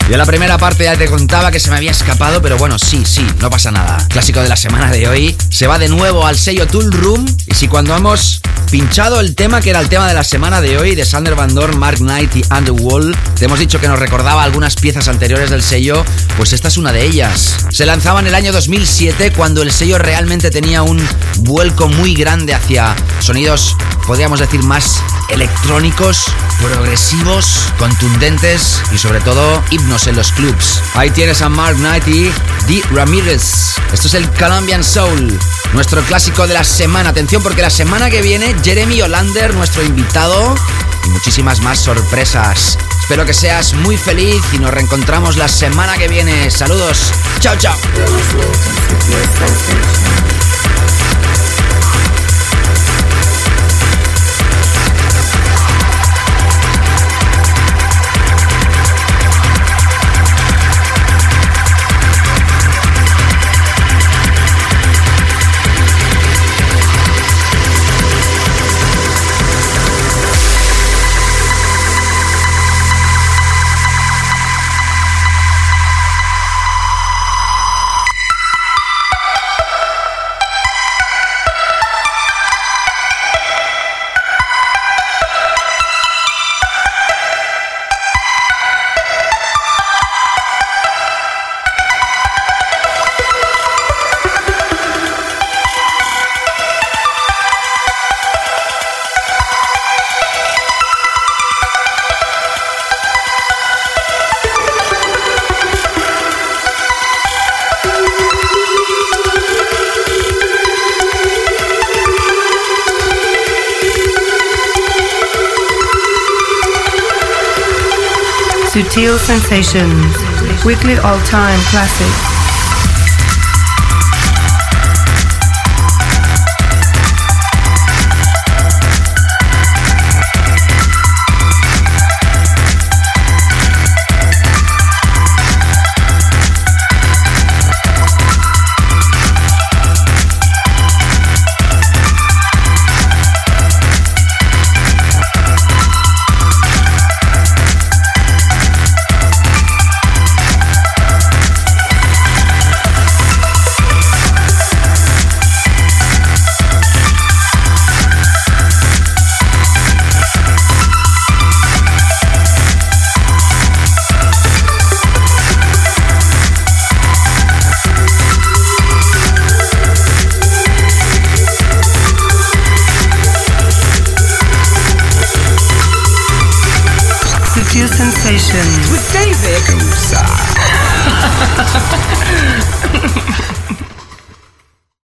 Yo la primera parte ya te contaba que se me había escapado, pero bueno, sí, sí, no pasa nada. Clásico de la semana de hoy se va de nuevo al sello Tool Room. Y si cuando hemos pinchado el tema que era el tema de la semana de hoy de Sander Van Dorn, Mark Knight y Underwall, te hemos dicho que nos recordaba algunas piezas anteriores del sello, pues esta es una de ellas. Se lanzaba en el año 2007 cuando el sello realmente tenía un vuelco muy grande hacia sonidos, podríamos decir, más electrónicos, progresivos, contundentes y sobre todo en los clubs. Ahí tienes a Mark Knight y Dee Ramirez. Esto es el Colombian Soul, nuestro clásico de la semana. Atención porque la semana que viene Jeremy Olander, nuestro invitado, y muchísimas más sorpresas. Espero que seas muy feliz y nos reencontramos la semana que viene. Saludos. Chao, chao. Sensations, weekly all-time classics.